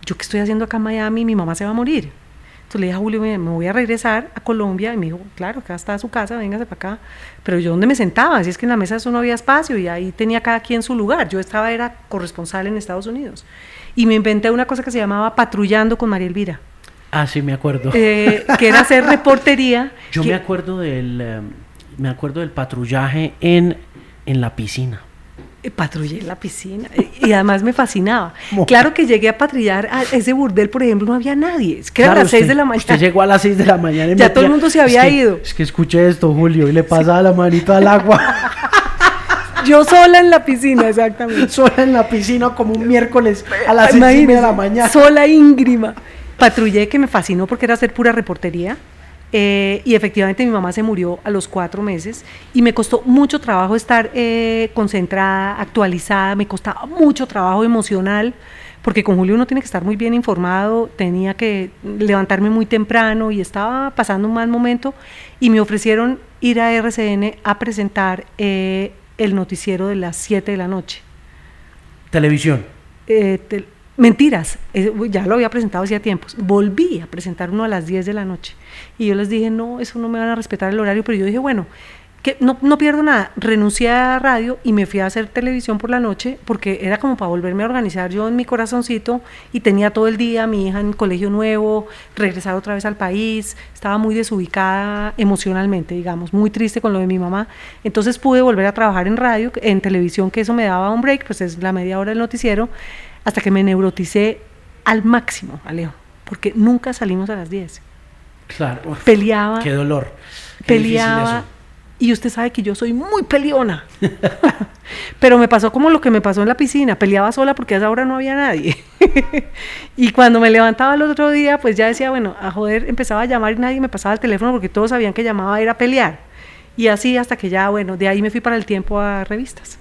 yo qué estoy haciendo acá en Miami, mi mamá se va a morir. Entonces le dije a Julio, me voy a regresar a Colombia. Y me dijo, claro, acá está su casa, véngase para acá. Pero yo, ¿dónde me sentaba? Así es que en la mesa eso no había espacio y ahí tenía cada quien su lugar. Yo estaba, era corresponsal en Estados Unidos y me inventé una cosa que se llamaba Patrullando con María Elvira. Ah, sí, me acuerdo. Eh, que era hacer reportería. Yo me acuerdo del em, me acuerdo del patrullaje en, en la piscina. Eh, patrullé en la piscina y además me fascinaba. Claro que llegué a patrullar a ese burdel, por ejemplo, no había nadie. Es que era a las 6 de la mañana. Usted llegó a las 6 de la mañana y Ya todo el mundo se había ido. Es que escuché esto, Julio, y le pasaba la manito al agua. Yo sola en la piscina, exactamente. sola en la piscina como un miércoles a las seis de la mañana. Sola íngrima. Patrullé que me fascinó porque era hacer pura reportería. Eh, y efectivamente mi mamá se murió a los cuatro meses y me costó mucho trabajo estar eh, concentrada, actualizada, me costaba mucho trabajo emocional, porque con Julio uno tiene que estar muy bien informado, tenía que levantarme muy temprano y estaba pasando un mal momento y me ofrecieron ir a RCN a presentar eh, el noticiero de las 7 de la noche. Televisión. Mentiras, eh, ya lo había presentado hacía tiempos. Volví a presentar uno a las 10 de la noche. Y yo les dije, no, eso no me van a respetar el horario, pero yo dije, bueno, que no, no, pierdo nada. Renuncié a radio y me fui a hacer televisión por la noche porque era como para volverme a organizar yo en mi corazoncito y tenía todo el día mi hija en colegio nuevo, regresar otra vez al país, estaba muy desubicada emocionalmente, digamos, muy triste con lo de mi mamá. Entonces pude volver a trabajar en radio, en televisión, que eso me daba un break, pues es la media hora del noticiero, hasta que me neuroticé al máximo, Alejo, porque nunca salimos a las 10. Claro. Peleaba. Qué dolor. peleaba y usted sabe que yo soy muy peleona. Pero me pasó como lo que me pasó en la piscina, peleaba sola porque a esa hora no había nadie. y cuando me levantaba el otro día, pues ya decía, bueno, a joder, empezaba a llamar y nadie me pasaba el teléfono porque todos sabían que llamaba a ir a pelear. Y así hasta que ya, bueno, de ahí me fui para el tiempo a revistas.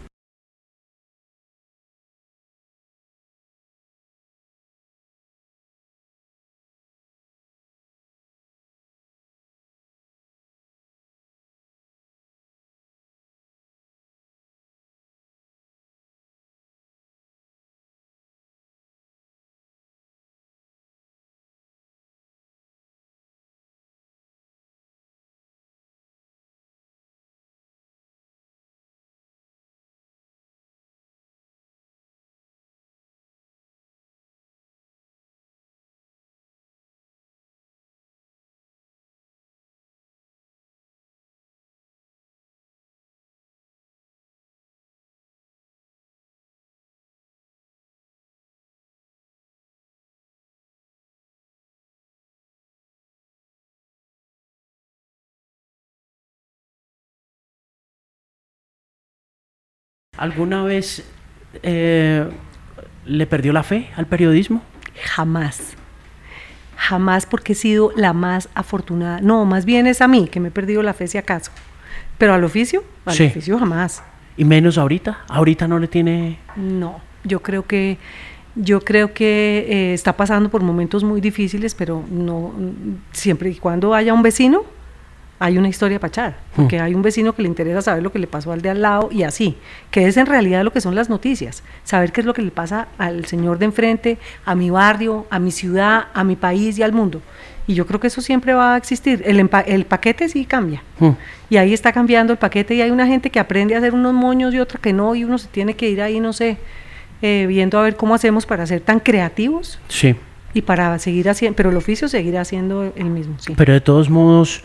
¿Alguna vez eh, le perdió la fe al periodismo? Jamás. jamás porque he sido la más afortunada. No, más bien es a mí que me he perdido la fe si acaso. Pero al oficio, al Sí. oficio jamás. Y menos ahorita. Ahorita no le tiene. No, yo creo que yo creo que eh, está pasando por momentos muy difíciles, pero no siempre y cuando haya un vecino hay una historia para echar, porque hay un vecino que le interesa saber lo que le pasó al de al lado y así, que es en realidad lo que son las noticias, saber qué es lo que le pasa al señor de enfrente, a mi barrio, a mi ciudad, a mi país y al mundo. Y yo creo que eso siempre va a existir. El, el paquete sí cambia. Hmm. Y ahí está cambiando el paquete y hay una gente que aprende a hacer unos moños y otra que no, y uno se tiene que ir ahí, no sé, eh, viendo a ver cómo hacemos para ser tan creativos Sí. y para seguir haciendo, pero el oficio seguirá siendo el mismo, sí. Pero de todos modos,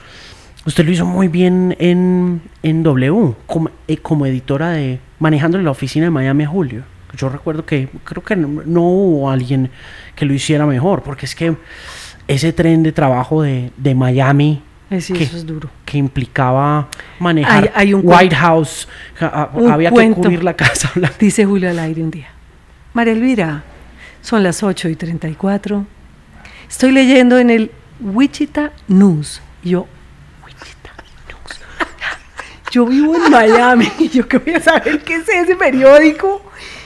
usted lo hizo muy bien en, en W, como, eh, como editora de manejando la oficina de Miami a Julio. Yo recuerdo que creo que no, no hubo alguien que lo hiciera mejor, porque es que ese tren de trabajo de, de Miami Eh, sí, ¿Qué? eso es duro. que implicaba manejar Hay- hay un White cuento. House, ja- a- Un había cuento. que cubrir la Casa Blanca. Dice Julio al aire un día. María Elvira, son las 8 y 34. Estoy leyendo en el Wichita News. Y yo. Yo vivo en Miami. Y yo que voy a saber qué es ese periódico.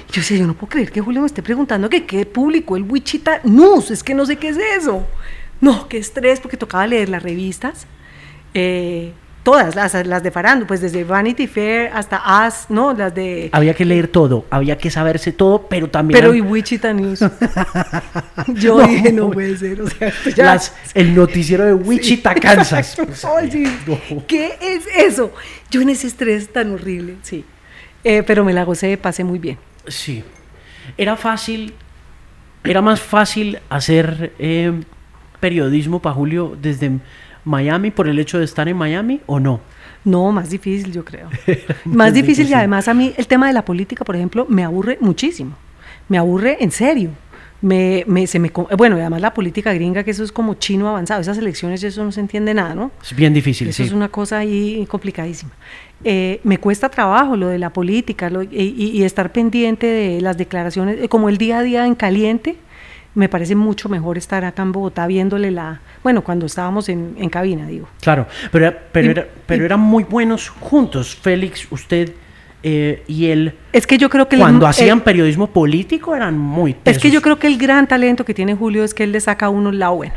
Y yo decía, yo no puedo creer que Julio me esté preguntando que qué publicó el Wichita News. Es que no sé qué es eso. No, qué estrés, porque tocaba leer las revistas. eh, todas, las, las de Farando, pues desde Vanity Fair hasta As, ¿no? Las de... Había que leer todo, había que saberse todo, pero también Pero y Wichita News. Yo No, dije, no puede ser. O sea, ya- las- el noticiero de Wichita, Kansas. Pues, Oye, no. ¿Qué es eso? Yo en ese estrés tan horrible, sí. Eh, pero me la gocé, pasé muy bien. Sí. Era fácil, era más fácil hacer eh, periodismo para Julio desde Miami por el hecho de estar en Miami o no. No, más difícil, yo creo. Más difícil y además a mí el tema de la política, por ejemplo, me aburre muchísimo. Me aburre en serio. Me, me, se me, bueno, y además la política gringa, que eso es como chino avanzado. Esas elecciones, eso no se entiende nada, ¿no? Es bien difícil, Eso sí. es una cosa ahí complicadísima. Eh, me cuesta trabajo lo de la política lo- y, y- y estar pendiente de las declaraciones, como el día a día en caliente, me parece mucho mejor estar acá en Bogotá viéndole la, bueno, cuando estábamos en, en cabina, digo. Claro, pero, era- pero, Y- era- pero y- eran muy buenos juntos, Félix, usted eh, y él. Es que yo creo que Cuando el- hacían periodismo político eran muy Es que yo creo que el gran talento que tiene Julio es que él le saca a uno el lado bueno.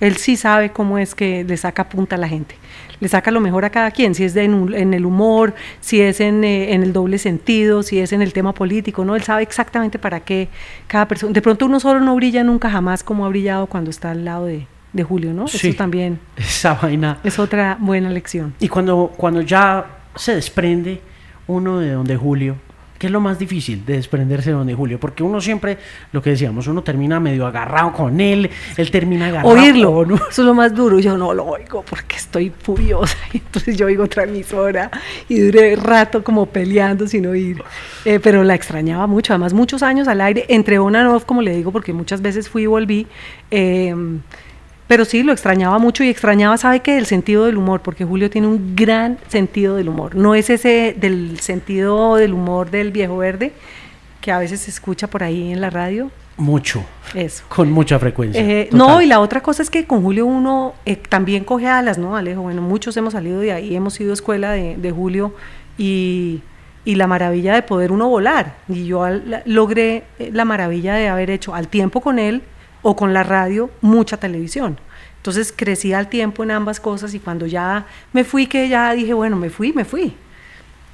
Él sí sabe cómo es que le saca punta a la gente. Le saca lo mejor a cada quien, si es de en, un- en el humor, si es en, eh, en el doble sentido, si es en el tema político, ¿no? Él sabe exactamente para qué cada persona. De pronto uno solo no brilla nunca jamás como ha brillado cuando está al lado de, de Julio, ¿no? Sí. Eso también Esa vaina. es otra buena lección. Y cuando, cuando ya se desprende uno de donde Julio, ¿qué es lo más difícil de desprenderse de donde Julio? Porque uno siempre, lo que decíamos, uno termina medio agarrado con él, él termina agarrado Oírlo, con eso es lo más duro. Yo no lo oigo porque estoy furiosa. Y Entonces yo oigo otra emisora y duré rato como peleando sin oír. Eh, pero la extrañaba mucho. Además, muchos años al aire, entre on and off, como le digo, porque muchas veces fui y volví. eh, pero sí, lo extrañaba mucho y extrañaba, ¿sabe qué? El sentido del humor, porque Julio tiene un gran sentido del humor. No es ese del sentido del humor del viejo verde que a veces se escucha por ahí en la radio. Mucho, Eso. con mucha frecuencia. Eh, no, y la otra cosa es que con Julio uno eh, también coge alas, ¿no, Alejo? Bueno, muchos hemos salido de ahí, hemos sido escuela de, de Julio y, y la maravilla de poder uno volar. Y yo al- la- logré eh, la maravilla de haber hecho al tiempo con él o con la radio mucha televisión. Entonces crecí al tiempo en ambas cosas y cuando ya me fui, que ya dije, bueno, me fui, me fui.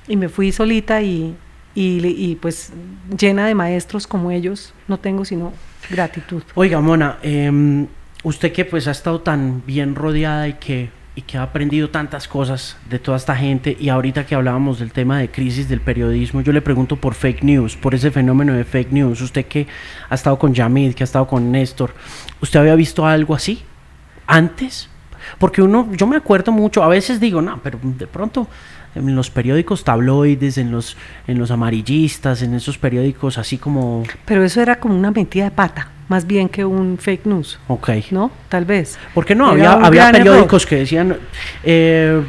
Y me fui solita y, y, y, pues llena de maestros como ellos, no tengo sino gratitud. Oiga, Mona, em, usted que pues ha estado tan bien rodeada y que, y que ha aprendido tantas cosas de toda esta gente y ahorita que hablábamos del tema de crisis del periodismo, yo le pregunto por fake news, por ese fenómeno de fake news. Usted que ha estado con Yamid, que ha estado con Néstor, ¿usted había visto algo así antes? Porque uno, yo me acuerdo mucho, a veces digo, no, pero de pronto en los periódicos tabloides, en los, en los amarillistas, en esos periódicos así como, Pero eso era como una mentira de pata, más bien que un fake news, ok. ¿no? Tal vez. Porque no, Era había, había periódicos que decían eh,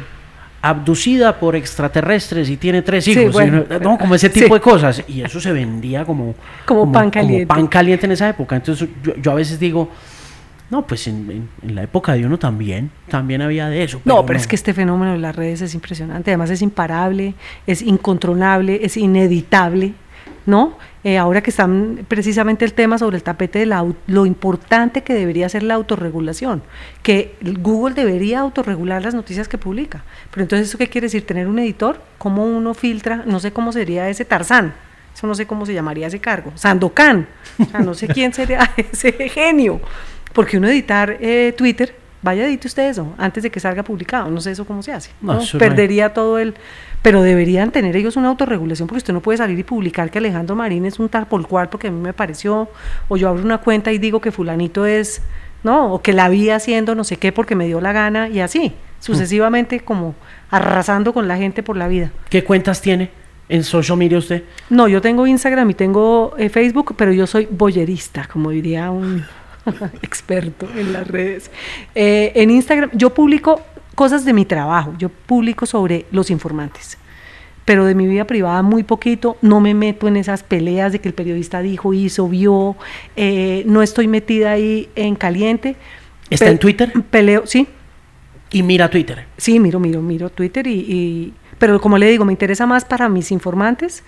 abducida por extraterrestres y tiene tres hijos. bueno, no, no, como ese tipo sí. de cosas. Y eso se vendía como, Como pan caliente. pan caliente en esa época. Entonces yo, yo a veces digo, No, pues en, la época de uno también, también había de eso. no, pero es que este fenómeno de las redes es impresionante, además es imparable, es incontrolable, es ineditable, ¿no? Eh, ahora que están precisamente el tema sobre el tapete de la, lo importante que debería ser la autorregulación, que Google debería autorregular las noticias que publica. Pero entonces, ¿eso qué quiere decir? Tener un editor, ¿cómo uno filtra? No sé cómo sería ese Tarzán, eso no sé cómo se llamaría ese cargo, Sandokan, o sea, no sé quién sería ese genio porque uno editar eh, Twitter, vaya edite usted eso antes de que salga publicado, no sé eso cómo se hace. No, Perdería todo el... Pero deberían tener ellos una autorregulación porque usted no puede salir y publicar que Alejandro Marín es un tal por cual porque a mí me pareció, o yo abro una cuenta y digo que fulanito es, ¿no? O que la vi haciendo no sé qué porque me dio la gana y así, sucesivamente como arrasando con la gente por la vida. ¿Qué cuentas tiene? en social media usted? No, yo tengo Instagram y tengo eh, Facebook, pero yo soy boyerista, como diría un experto en las redes. Eh, en Instagram yo publico cosas de mi trabajo, yo publico sobre los informantes, pero de mi vida privada muy poquito, no me meto en esas peleas de que el periodista dijo, hizo, vio, eh, no estoy metida ahí en caliente. ¿Está en Twitter? Peleo, sí. ¿Y mira Twitter? Sí, miro, miro, miro Twitter y pero como le digo, me interesa más para mis informantes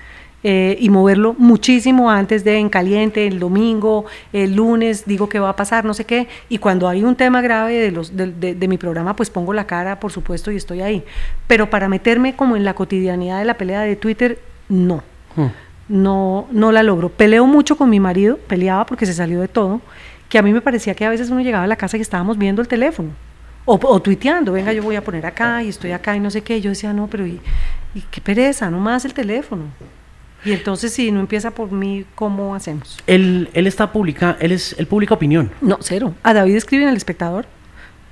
eh, y moverlo muchísimo antes de en caliente, el domingo, el lunes, digo que va a pasar, no sé qué, y cuando hay un tema grave de, los, de, mi programa, pues pongo la cara, por supuesto, y estoy ahí. Pero para meterme como en la cotidianidad de la pelea de Twitter, no. Hmm. No, no la logro. Peleo mucho con mi marido, peleaba porque se salió de todo, que a mí me parecía que a veces uno llegaba a la casa y estábamos viendo el teléfono. O, o, tuiteando, venga, yo voy a poner acá y estoy acá y no sé qué. Yo decía, no, pero y, y qué pereza, no más el teléfono. Y entonces si no empieza por mí, ¿cómo hacemos? Él, él está publica, él es, él publica opinión. No, cero. A David escribe en El Espectador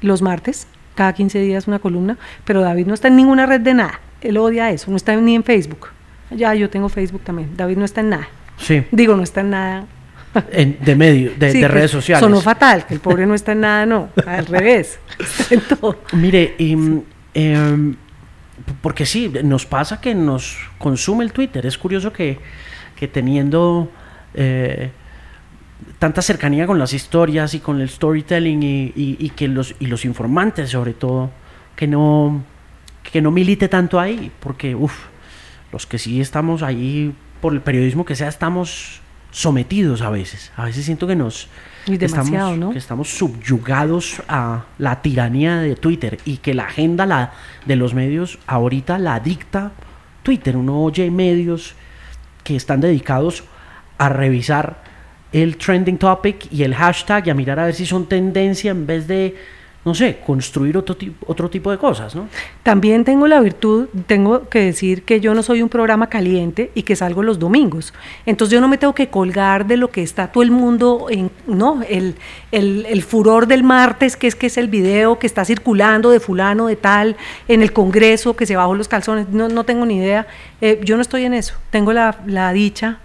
los martes, cada 15 días una columna, pero David no está en ninguna red de nada. Él odia eso, no está ni en Facebook. Ya, yo tengo Facebook también. David no está en nada. Sí. Digo, no está en nada. En, de medio, de, de redes sociales. Sonó fatal, que el pobre no está en nada, no. Al revés. Está en todo. Mire, y, eh, porque sí, nos pasa que nos consume el Twitter. Es curioso que, teniendo eh, tanta cercanía con las historias y con el storytelling y, que los, y los informantes sobre todo, que no, que no milite tanto ahí, porque uff, los que sí estamos ahí por el periodismo que sea, estamos sometidos a veces. A veces siento que nos estamos, ¿no? que estamos subyugados a la tiranía de Twitter y que la agenda la, de los medios ahorita la dicta Twitter. Uno oye medios que están dedicados a revisar el trending topic y el hashtag y a mirar a ver si son tendencia en vez de no sé, construir otro, otro tipo de cosas, ¿no? También tengo la virtud, tengo que decir que yo no soy un programa caliente y que salgo los domingos. Entonces yo no me tengo que colgar de lo que está todo el mundo, en, ¿no? El, el, furor del martes, que es que es el video que está circulando de fulano, de tal, en el Congreso, que se bajó los calzones, no, no tengo ni idea. Eh, yo no estoy en eso. Tengo la, la dicha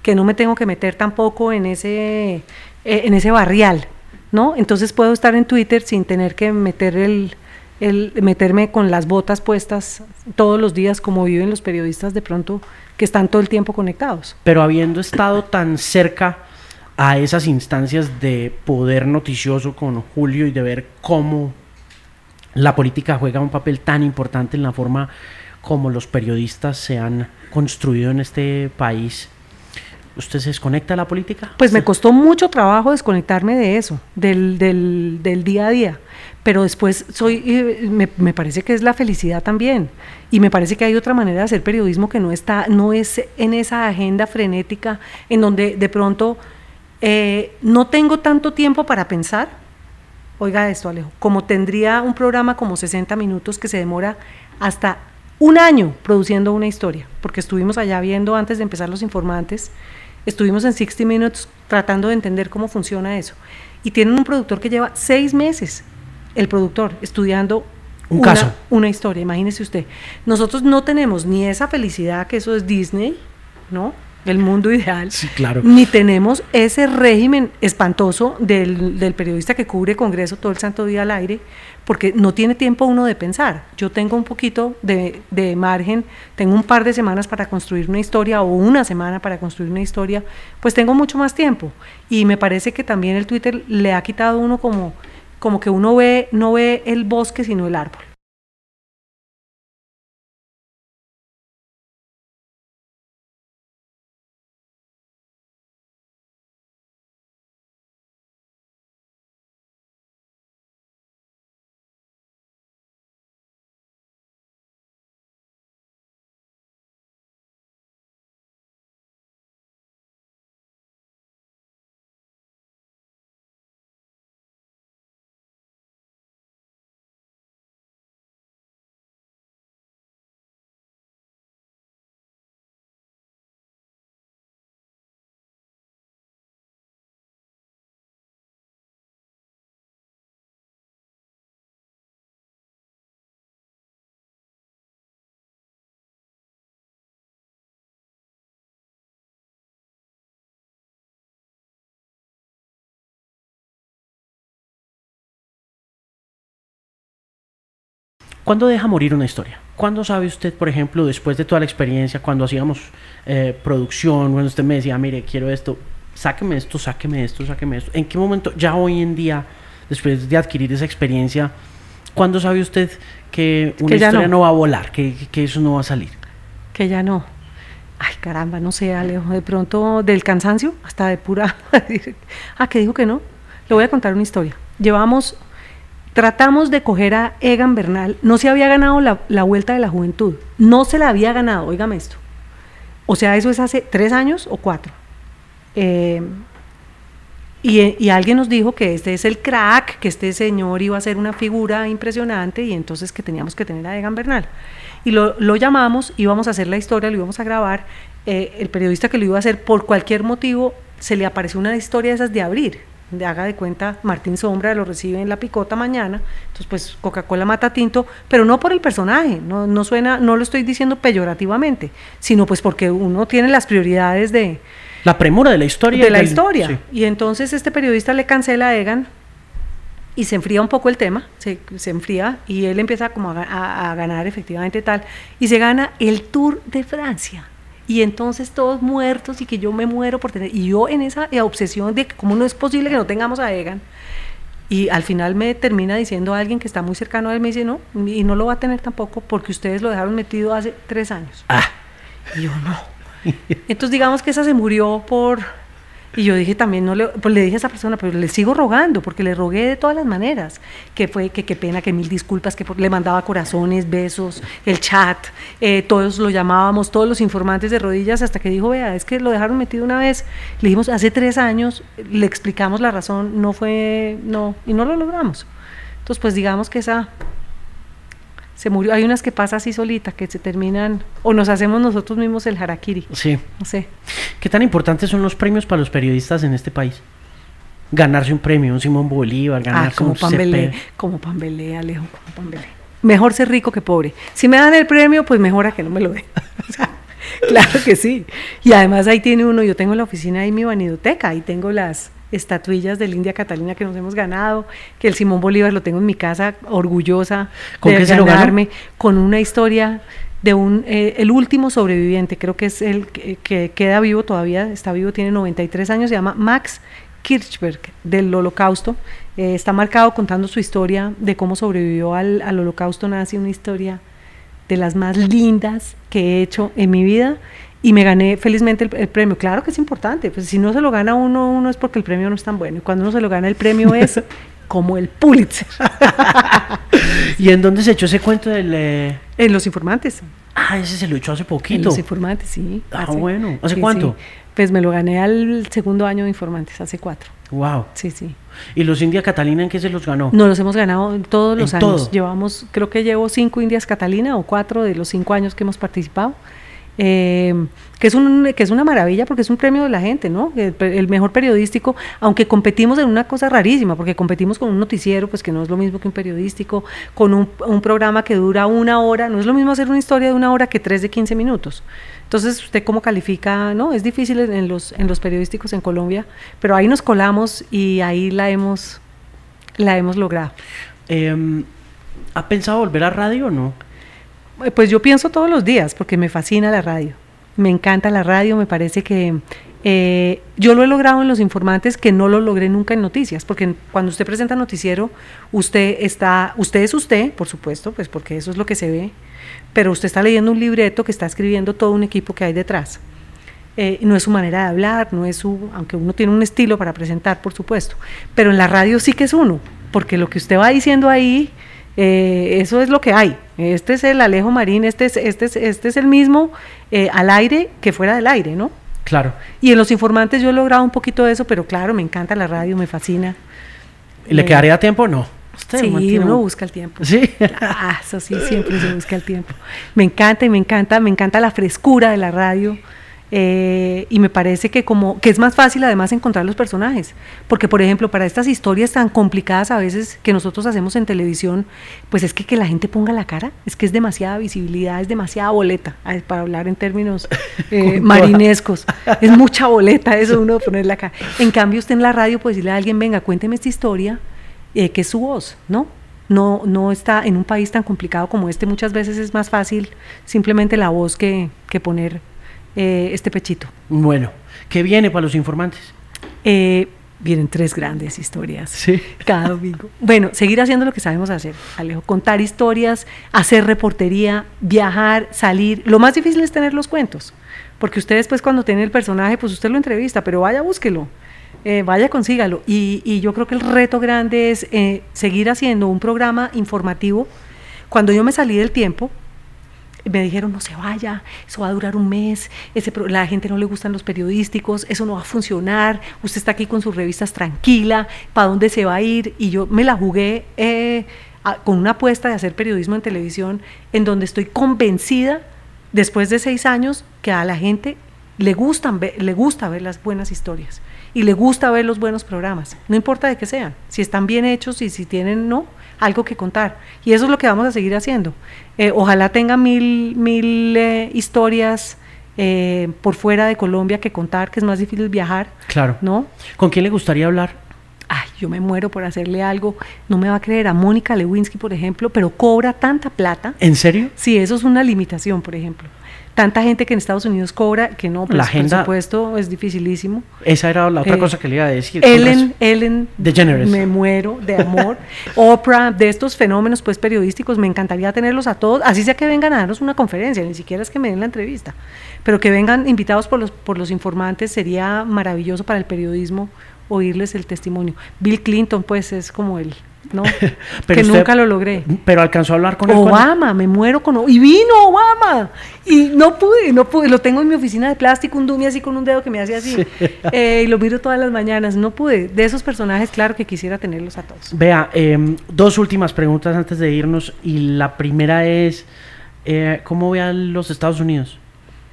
que no me tengo que meter tampoco en ese, eh, en ese barrial ¿no? Entonces puedo estar en Twitter sin tener que meter el, meterme con las botas puestas todos los días como viven los periodistas de pronto que están todo el tiempo conectados. Pero habiendo estado tan cerca a esas instancias de poder noticioso con Julio y de ver cómo la política juega un papel tan importante en la forma como los periodistas se han construido en este país, ¿Usted se desconecta de la política? Pues me costó mucho trabajo desconectarme de eso, del, del, del día a día. Pero después soy, eh, me, me, parece que es la felicidad también. Y me parece que hay otra manera de hacer periodismo que no está, no es en esa agenda frenética en donde de pronto eh, no tengo tanto tiempo para pensar. Oiga esto, Alejo, como tendría un programa como 60 minutos que se demora hasta un año produciendo una historia, porque estuvimos allá viendo antes de empezar los informantes Estuvimos en 60 Minutes tratando de entender cómo funciona eso. Y tienen un productor que lleva seis meses, el productor, estudiando un una, caso. una historia, imagínese usted. Nosotros no tenemos ni esa felicidad, que eso es Disney, ¿no? El mundo ideal, Sí, claro. ni tenemos ese régimen espantoso del, del periodista que cubre Congreso todo el santo día al aire, porque no tiene tiempo uno de pensar. Yo tengo un poquito de, de margen, tengo un par de semanas para construir una historia o una semana para construir una historia, pues tengo mucho más tiempo. Y me parece que también el Twitter le ha quitado a uno como, como que uno ve, no ve el bosque sino el árbol. ¿Cuándo deja morir una historia? ¿Cuándo sabe usted, por ejemplo, después de toda la experiencia, cuando hacíamos eh, producción, cuando usted me decía, mire, quiero esto, sáqueme esto, sáqueme esto, sáqueme esto? ¿En qué momento, ya hoy en día, después de adquirir esa experiencia, cuándo sabe usted que una Que historia no. no. va a volar, que eso no va a salir? Que ya no. Ay, caramba, no sé, Alejo. De pronto, del cansancio, hasta de pura. ah, que dijo que no. Le voy a contar una historia. Llevamos, tratamos de coger a Egan Bernal. No se había ganado la, la vuelta de la juventud. No se la había ganado, óigame esto. O sea, eso es hace tres años o cuatro. Eh, y, y alguien nos dijo que este es el crack, que este señor iba a ser una figura impresionante y entonces que teníamos que tener a Egan Bernal. Y lo, lo llamamos, íbamos a hacer la historia, lo íbamos a grabar. eh, el periodista que lo iba a hacer, por cualquier motivo, se le apareció una historia de esas de abrir. De haga de cuenta, Martín Sombra lo recibe en la picota mañana, entonces pues Coca-Cola mata tinto, pero no por el personaje, no, no suena, no lo estoy diciendo peyorativamente, sino pues porque uno tiene las prioridades de, La premura de la historia. de la del- historia. sí. Y entonces este periodista le cancela a Egan y se enfría un poco el tema, se, se enfría y él empieza como a- a ganar efectivamente tal, y se gana el Tour de Francia. Y entonces todos muertos y que yo me muero por tener, y yo en esa eh, obsesión de cómo no es posible que no tengamos a Egan. Y al final me termina diciendo alguien que está muy cercano a él, me dice, no, y no lo va a tener tampoco porque ustedes lo dejaron metido hace tres años. Ah, Y yo no. Entonces digamos que esa se murió por... Y yo dije también, no le, pues le dije a esa persona, pero le sigo rogando, porque le rogué de todas las maneras, que fue, que qué pena, que mil disculpas, que le mandaba corazones, besos, el chat, eh, todos lo llamábamos, todos los informantes de rodillas, hasta que dijo, vea, es que lo dejaron metido una vez, le dijimos, hace tres años, le explicamos la razón, no fue, no, y no lo logramos. Entonces, pues digamos que esa se murió. Hay unas que pasa así solita, que se terminan, o nos hacemos nosotros mismos el harakiri, sí. no sé. ¿Qué tan importantes son los premios para los periodistas en este país? Ganarse un premio, un Simón Bolívar, Ah, ganarse como un Pambelé, CP. como Pambelé, Alejo, como Pambelé. Mejor ser rico que pobre. Si me dan el premio, pues mejor a que no me lo den. O sea, claro que sí. Y además ahí tiene uno, yo tengo en la oficina ahí mi vanidoteca, ahí tengo las estatuillas del India Catalina que nos hemos ganado, que el Simón Bolívar lo tengo en mi casa, orgullosa ¿Con de qué se lo ganó? ganarme, con una historia de un, eh, el último sobreviviente, creo que es el que, que queda vivo todavía, está vivo, tiene 93 años, se llama Max Kirchberg del Holocausto. Eh, está marcado contando su historia de cómo sobrevivió al, al Holocausto nazi, una historia de las más lindas que he hecho en mi vida y me gané felizmente el, el premio. Claro que es importante, pues si no se lo gana uno, uno es porque el premio no es tan bueno. Y cuando uno se lo gana el premio es como el Pulitzer ¿Y en dónde se echó ese cuento del... eh, en Los Informantes. Ah, ese se lo echó hace En poquito. Los Informantes, sí. Ah, bueno. ¿Hace sí, cuánto? sí. Pues me lo gané al segundo año de Informantes, hace cuatro. Wow. Sí, sí. ¿Y los India Catalina en qué se los ganó? Nos los hemos ganado en todos los En años. todo. Llevamos, creo que llevo cinco Indias Catalina o cuatro de los cinco años que hemos participado. Eh, que, es un, que es una maravilla porque es un premio de la gente, ¿no? El, mejor periodístico, aunque competimos en una cosa rarísima, porque competimos con un noticiero, pues que no es lo mismo que un periodístico, con un, programa que dura una hora, no es lo mismo hacer una historia de una hora que tres de 15 minutos. Entonces, ¿usted cómo califica? No, es difícil en los, en los periodísticos en Colombia, pero ahí nos colamos y ahí la hemos, la hemos logrado. Em, ¿Ha pensado volver a radio o no? Pues yo pienso todos los días porque me fascina la radio. Me encanta la radio, me parece que eh, yo lo he logrado en los informantes que no lo logré nunca en noticias, porque cuando usted presenta noticiero, usted está, usted es usted, por supuesto, pues porque eso es lo que se ve, pero usted está leyendo un libreto que está escribiendo todo un equipo que hay detrás. Eh, no es su manera de hablar, no es su, aunque uno tiene un estilo para presentar, por supuesto, pero en la radio sí que es uno, porque lo que usted va diciendo ahí eh, eso es lo que hay. Este es el Alejo Marín, este es, este es, este es el mismo eh, al aire que fuera del aire, ¿no? Claro. Y en los informantes yo he logrado un poquito de eso, pero claro, me encanta la radio, me fascina. ¿Le quedaría tiempo? No. sí, uno busca el tiempo. Sí. Ah, eso sí, siempre se busca el tiempo. Me encanta y me encanta, me encanta la frescura de la radio. Eh, y me parece que como que es más fácil además encontrar los personajes porque por ejemplo para estas historias tan complicadas a veces que nosotros hacemos en televisión pues es que que la gente ponga la cara es que es demasiada visibilidad es demasiada boleta para hablar en términos eh, marinescos es mucha boleta eso uno poner la cara. En cambio usted en la radio puede decirle a alguien venga cuénteme esta historia eh, que es su voz no no, no está en un país tan complicado como este, muchas veces es más fácil simplemente la voz que, que poner eh, este pechito. Bueno, ¿qué viene para los informantes? Eh, vienen tres grandes historias sí. cada domingo. Bueno, seguir haciendo lo que sabemos hacer, Alejo, contar historias, hacer reportería, viajar, salir. Lo más difícil es tener los cuentos, porque usted después cuando tiene el personaje, pues usted lo entrevista, pero vaya, búsquelo. Eh, vaya, consígalo. Y, y, yo creo que el reto grande es seguir haciendo un programa informativo. Cuando yo me salí del tiempo, me dijeron, no se vaya, eso va a durar un mes, ese, la gente no le gustan los periodísticos, eso no va a funcionar, usted está aquí con sus revistas tranquila, ¿para dónde se va a ir? Y yo me la jugué eh, con una apuesta de hacer periodismo en televisión, en donde estoy convencida, después de seis años, que a la gente le, gustan, le gusta ver las buenas historias y le gusta ver los buenos programas, no importa de qué sean, si están bien hechos y si tienen no algo que contar. Y eso es lo que vamos a seguir haciendo. Eh, ojalá tenga mil, mil eh, historias eh, por fuera de Colombia que contar, que es más difícil viajar. Claro. ¿No? ¿Con quién le gustaría hablar? Ay, yo me muero por hacerle algo. No me va a creer a Mónica Lewinsky, por ejemplo, pero cobra tanta plata. ¿En serio? Sí, eso es una limitación, por ejemplo tanta gente que en Estados Unidos cobra, que no, pues, la agenda, por supuesto, es dificilísimo. Esa era la otra eh, cosa que le iba a decir. Ellen, Ellen, DeGeneres. me muero de amor. Oprah, de estos fenómenos pues periodísticos, me encantaría tenerlos a todos, así sea que vengan a darnos una conferencia, ni siquiera es que me den la entrevista, pero que vengan invitados por los, por los informantes, sería maravilloso para el periodismo oírles el testimonio. Bill Clinton, pues, es como el, ¿no? que nunca lo logré. Pero alcanzó a hablar con Obama, me muero con y vino Obama y no pude, no pude, lo tengo en mi oficina de plástico, un dummy así con un dedo que me hace así eh, y lo miro todas las mañanas, no pude. De esos personajes, claro que quisiera tenerlos a todos. Vea, em, dos últimas preguntas antes de irnos y la primera es eh, ¿cómo ve a los Estados Unidos?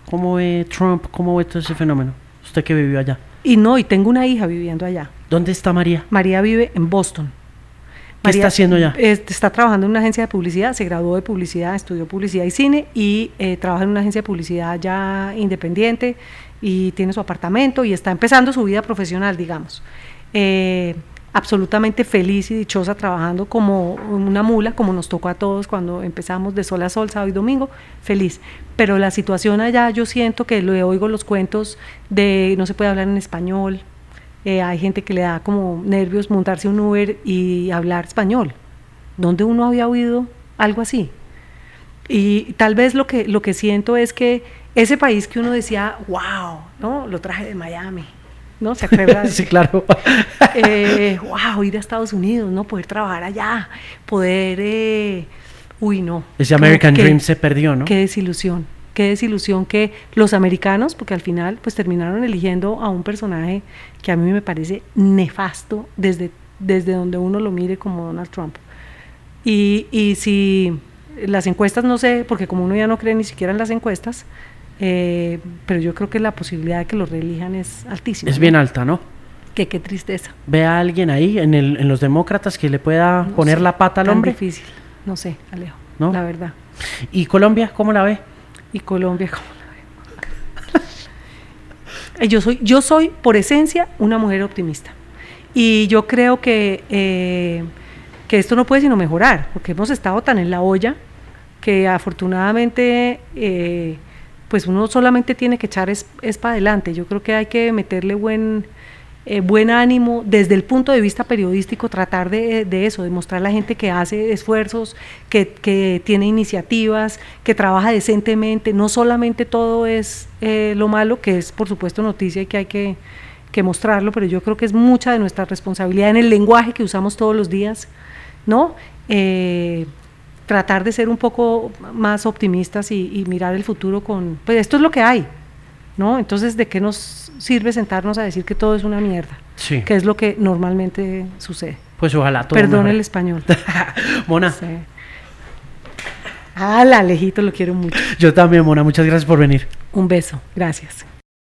¿Cómo ve Trump? ¿Cómo ve todo ese fenómeno? Usted que vivió allá. Y no, y tengo una hija viviendo allá. ¿Dónde está María? María vive en Boston. ¿Qué está haciendo ya? está trabajando en una agencia de publicidad, se graduó de publicidad, estudió publicidad y cine y eh, trabaja en una agencia de publicidad ya independiente y tiene su apartamento y está empezando su vida profesional, digamos. Eh, absolutamente feliz y dichosa trabajando como una mula, como nos tocó a todos cuando empezamos de sol a sol, sábado y domingo, feliz. Pero la situación allá, yo siento que le oigo los cuentos de no se puede hablar en español, eh, hay gente que le da como nervios montarse un Uber y hablar español. ¿Dónde uno había oído algo así? Y tal vez lo que, lo que siento es que ese país que uno decía, wow, ¿no? Lo traje de Miami, ¿no? ¿Se acuerda? sí, claro. eh, wow, ir a Estados Unidos, ¿no? Poder trabajar allá, poder... Eh, uy, no. Ese American Dream se perdió, ¿no? Qué desilusión qué desilusión que los americanos, porque al final pues terminaron eligiendo a un personaje que a mí me parece nefasto desde, desde donde uno lo mire como Donald Trump. Y, y si las encuestas, no sé, porque como uno ya no cree ni siquiera en las encuestas, eh, pero yo creo que la posibilidad de que lo reelijan es altísima. Es ¿no? bien alta, ¿no? Que qué tristeza. Ve a alguien ahí en, el, en los demócratas que le pueda No poner sé, la pata al tan hombre. difícil. No sé, Alejo. ¿No? La verdad. ¿Y Colombia cómo la ve? Y Colombia, ¿cómo la ve? Eh, yo soy, yo soy por esencia una mujer optimista. Y yo creo que, eh, que esto no puede sino mejorar, porque hemos estado tan en la olla que afortunadamente eh, pues uno solamente tiene que echar es, es para adelante. Yo creo que hay que meterle buen, eh, buen ánimo desde el punto de vista periodístico, tratar de, eso, de mostrar a la gente que hace esfuerzos, que, que tiene iniciativas, que trabaja decentemente. No solamente todo es eh, lo malo, que es por supuesto noticia y que hay que, que mostrarlo, pero yo creo que es mucha de nuestra responsabilidad en el lenguaje que usamos todos los días, ¿no? Eh, tratar de ser un poco más optimistas y, y, mirar el futuro con, pues esto es lo que hay, ¿no? Entonces, ¿de qué nos sirve sentarnos a decir que todo es una mierda? Sí. Que es lo que normalmente sucede. Pues ojalá todo Perdón el español. Mona, Sí. Ah, la Alejito, lo quiero mucho. yo también, Mona, muchas gracias por venir. Un beso, gracias.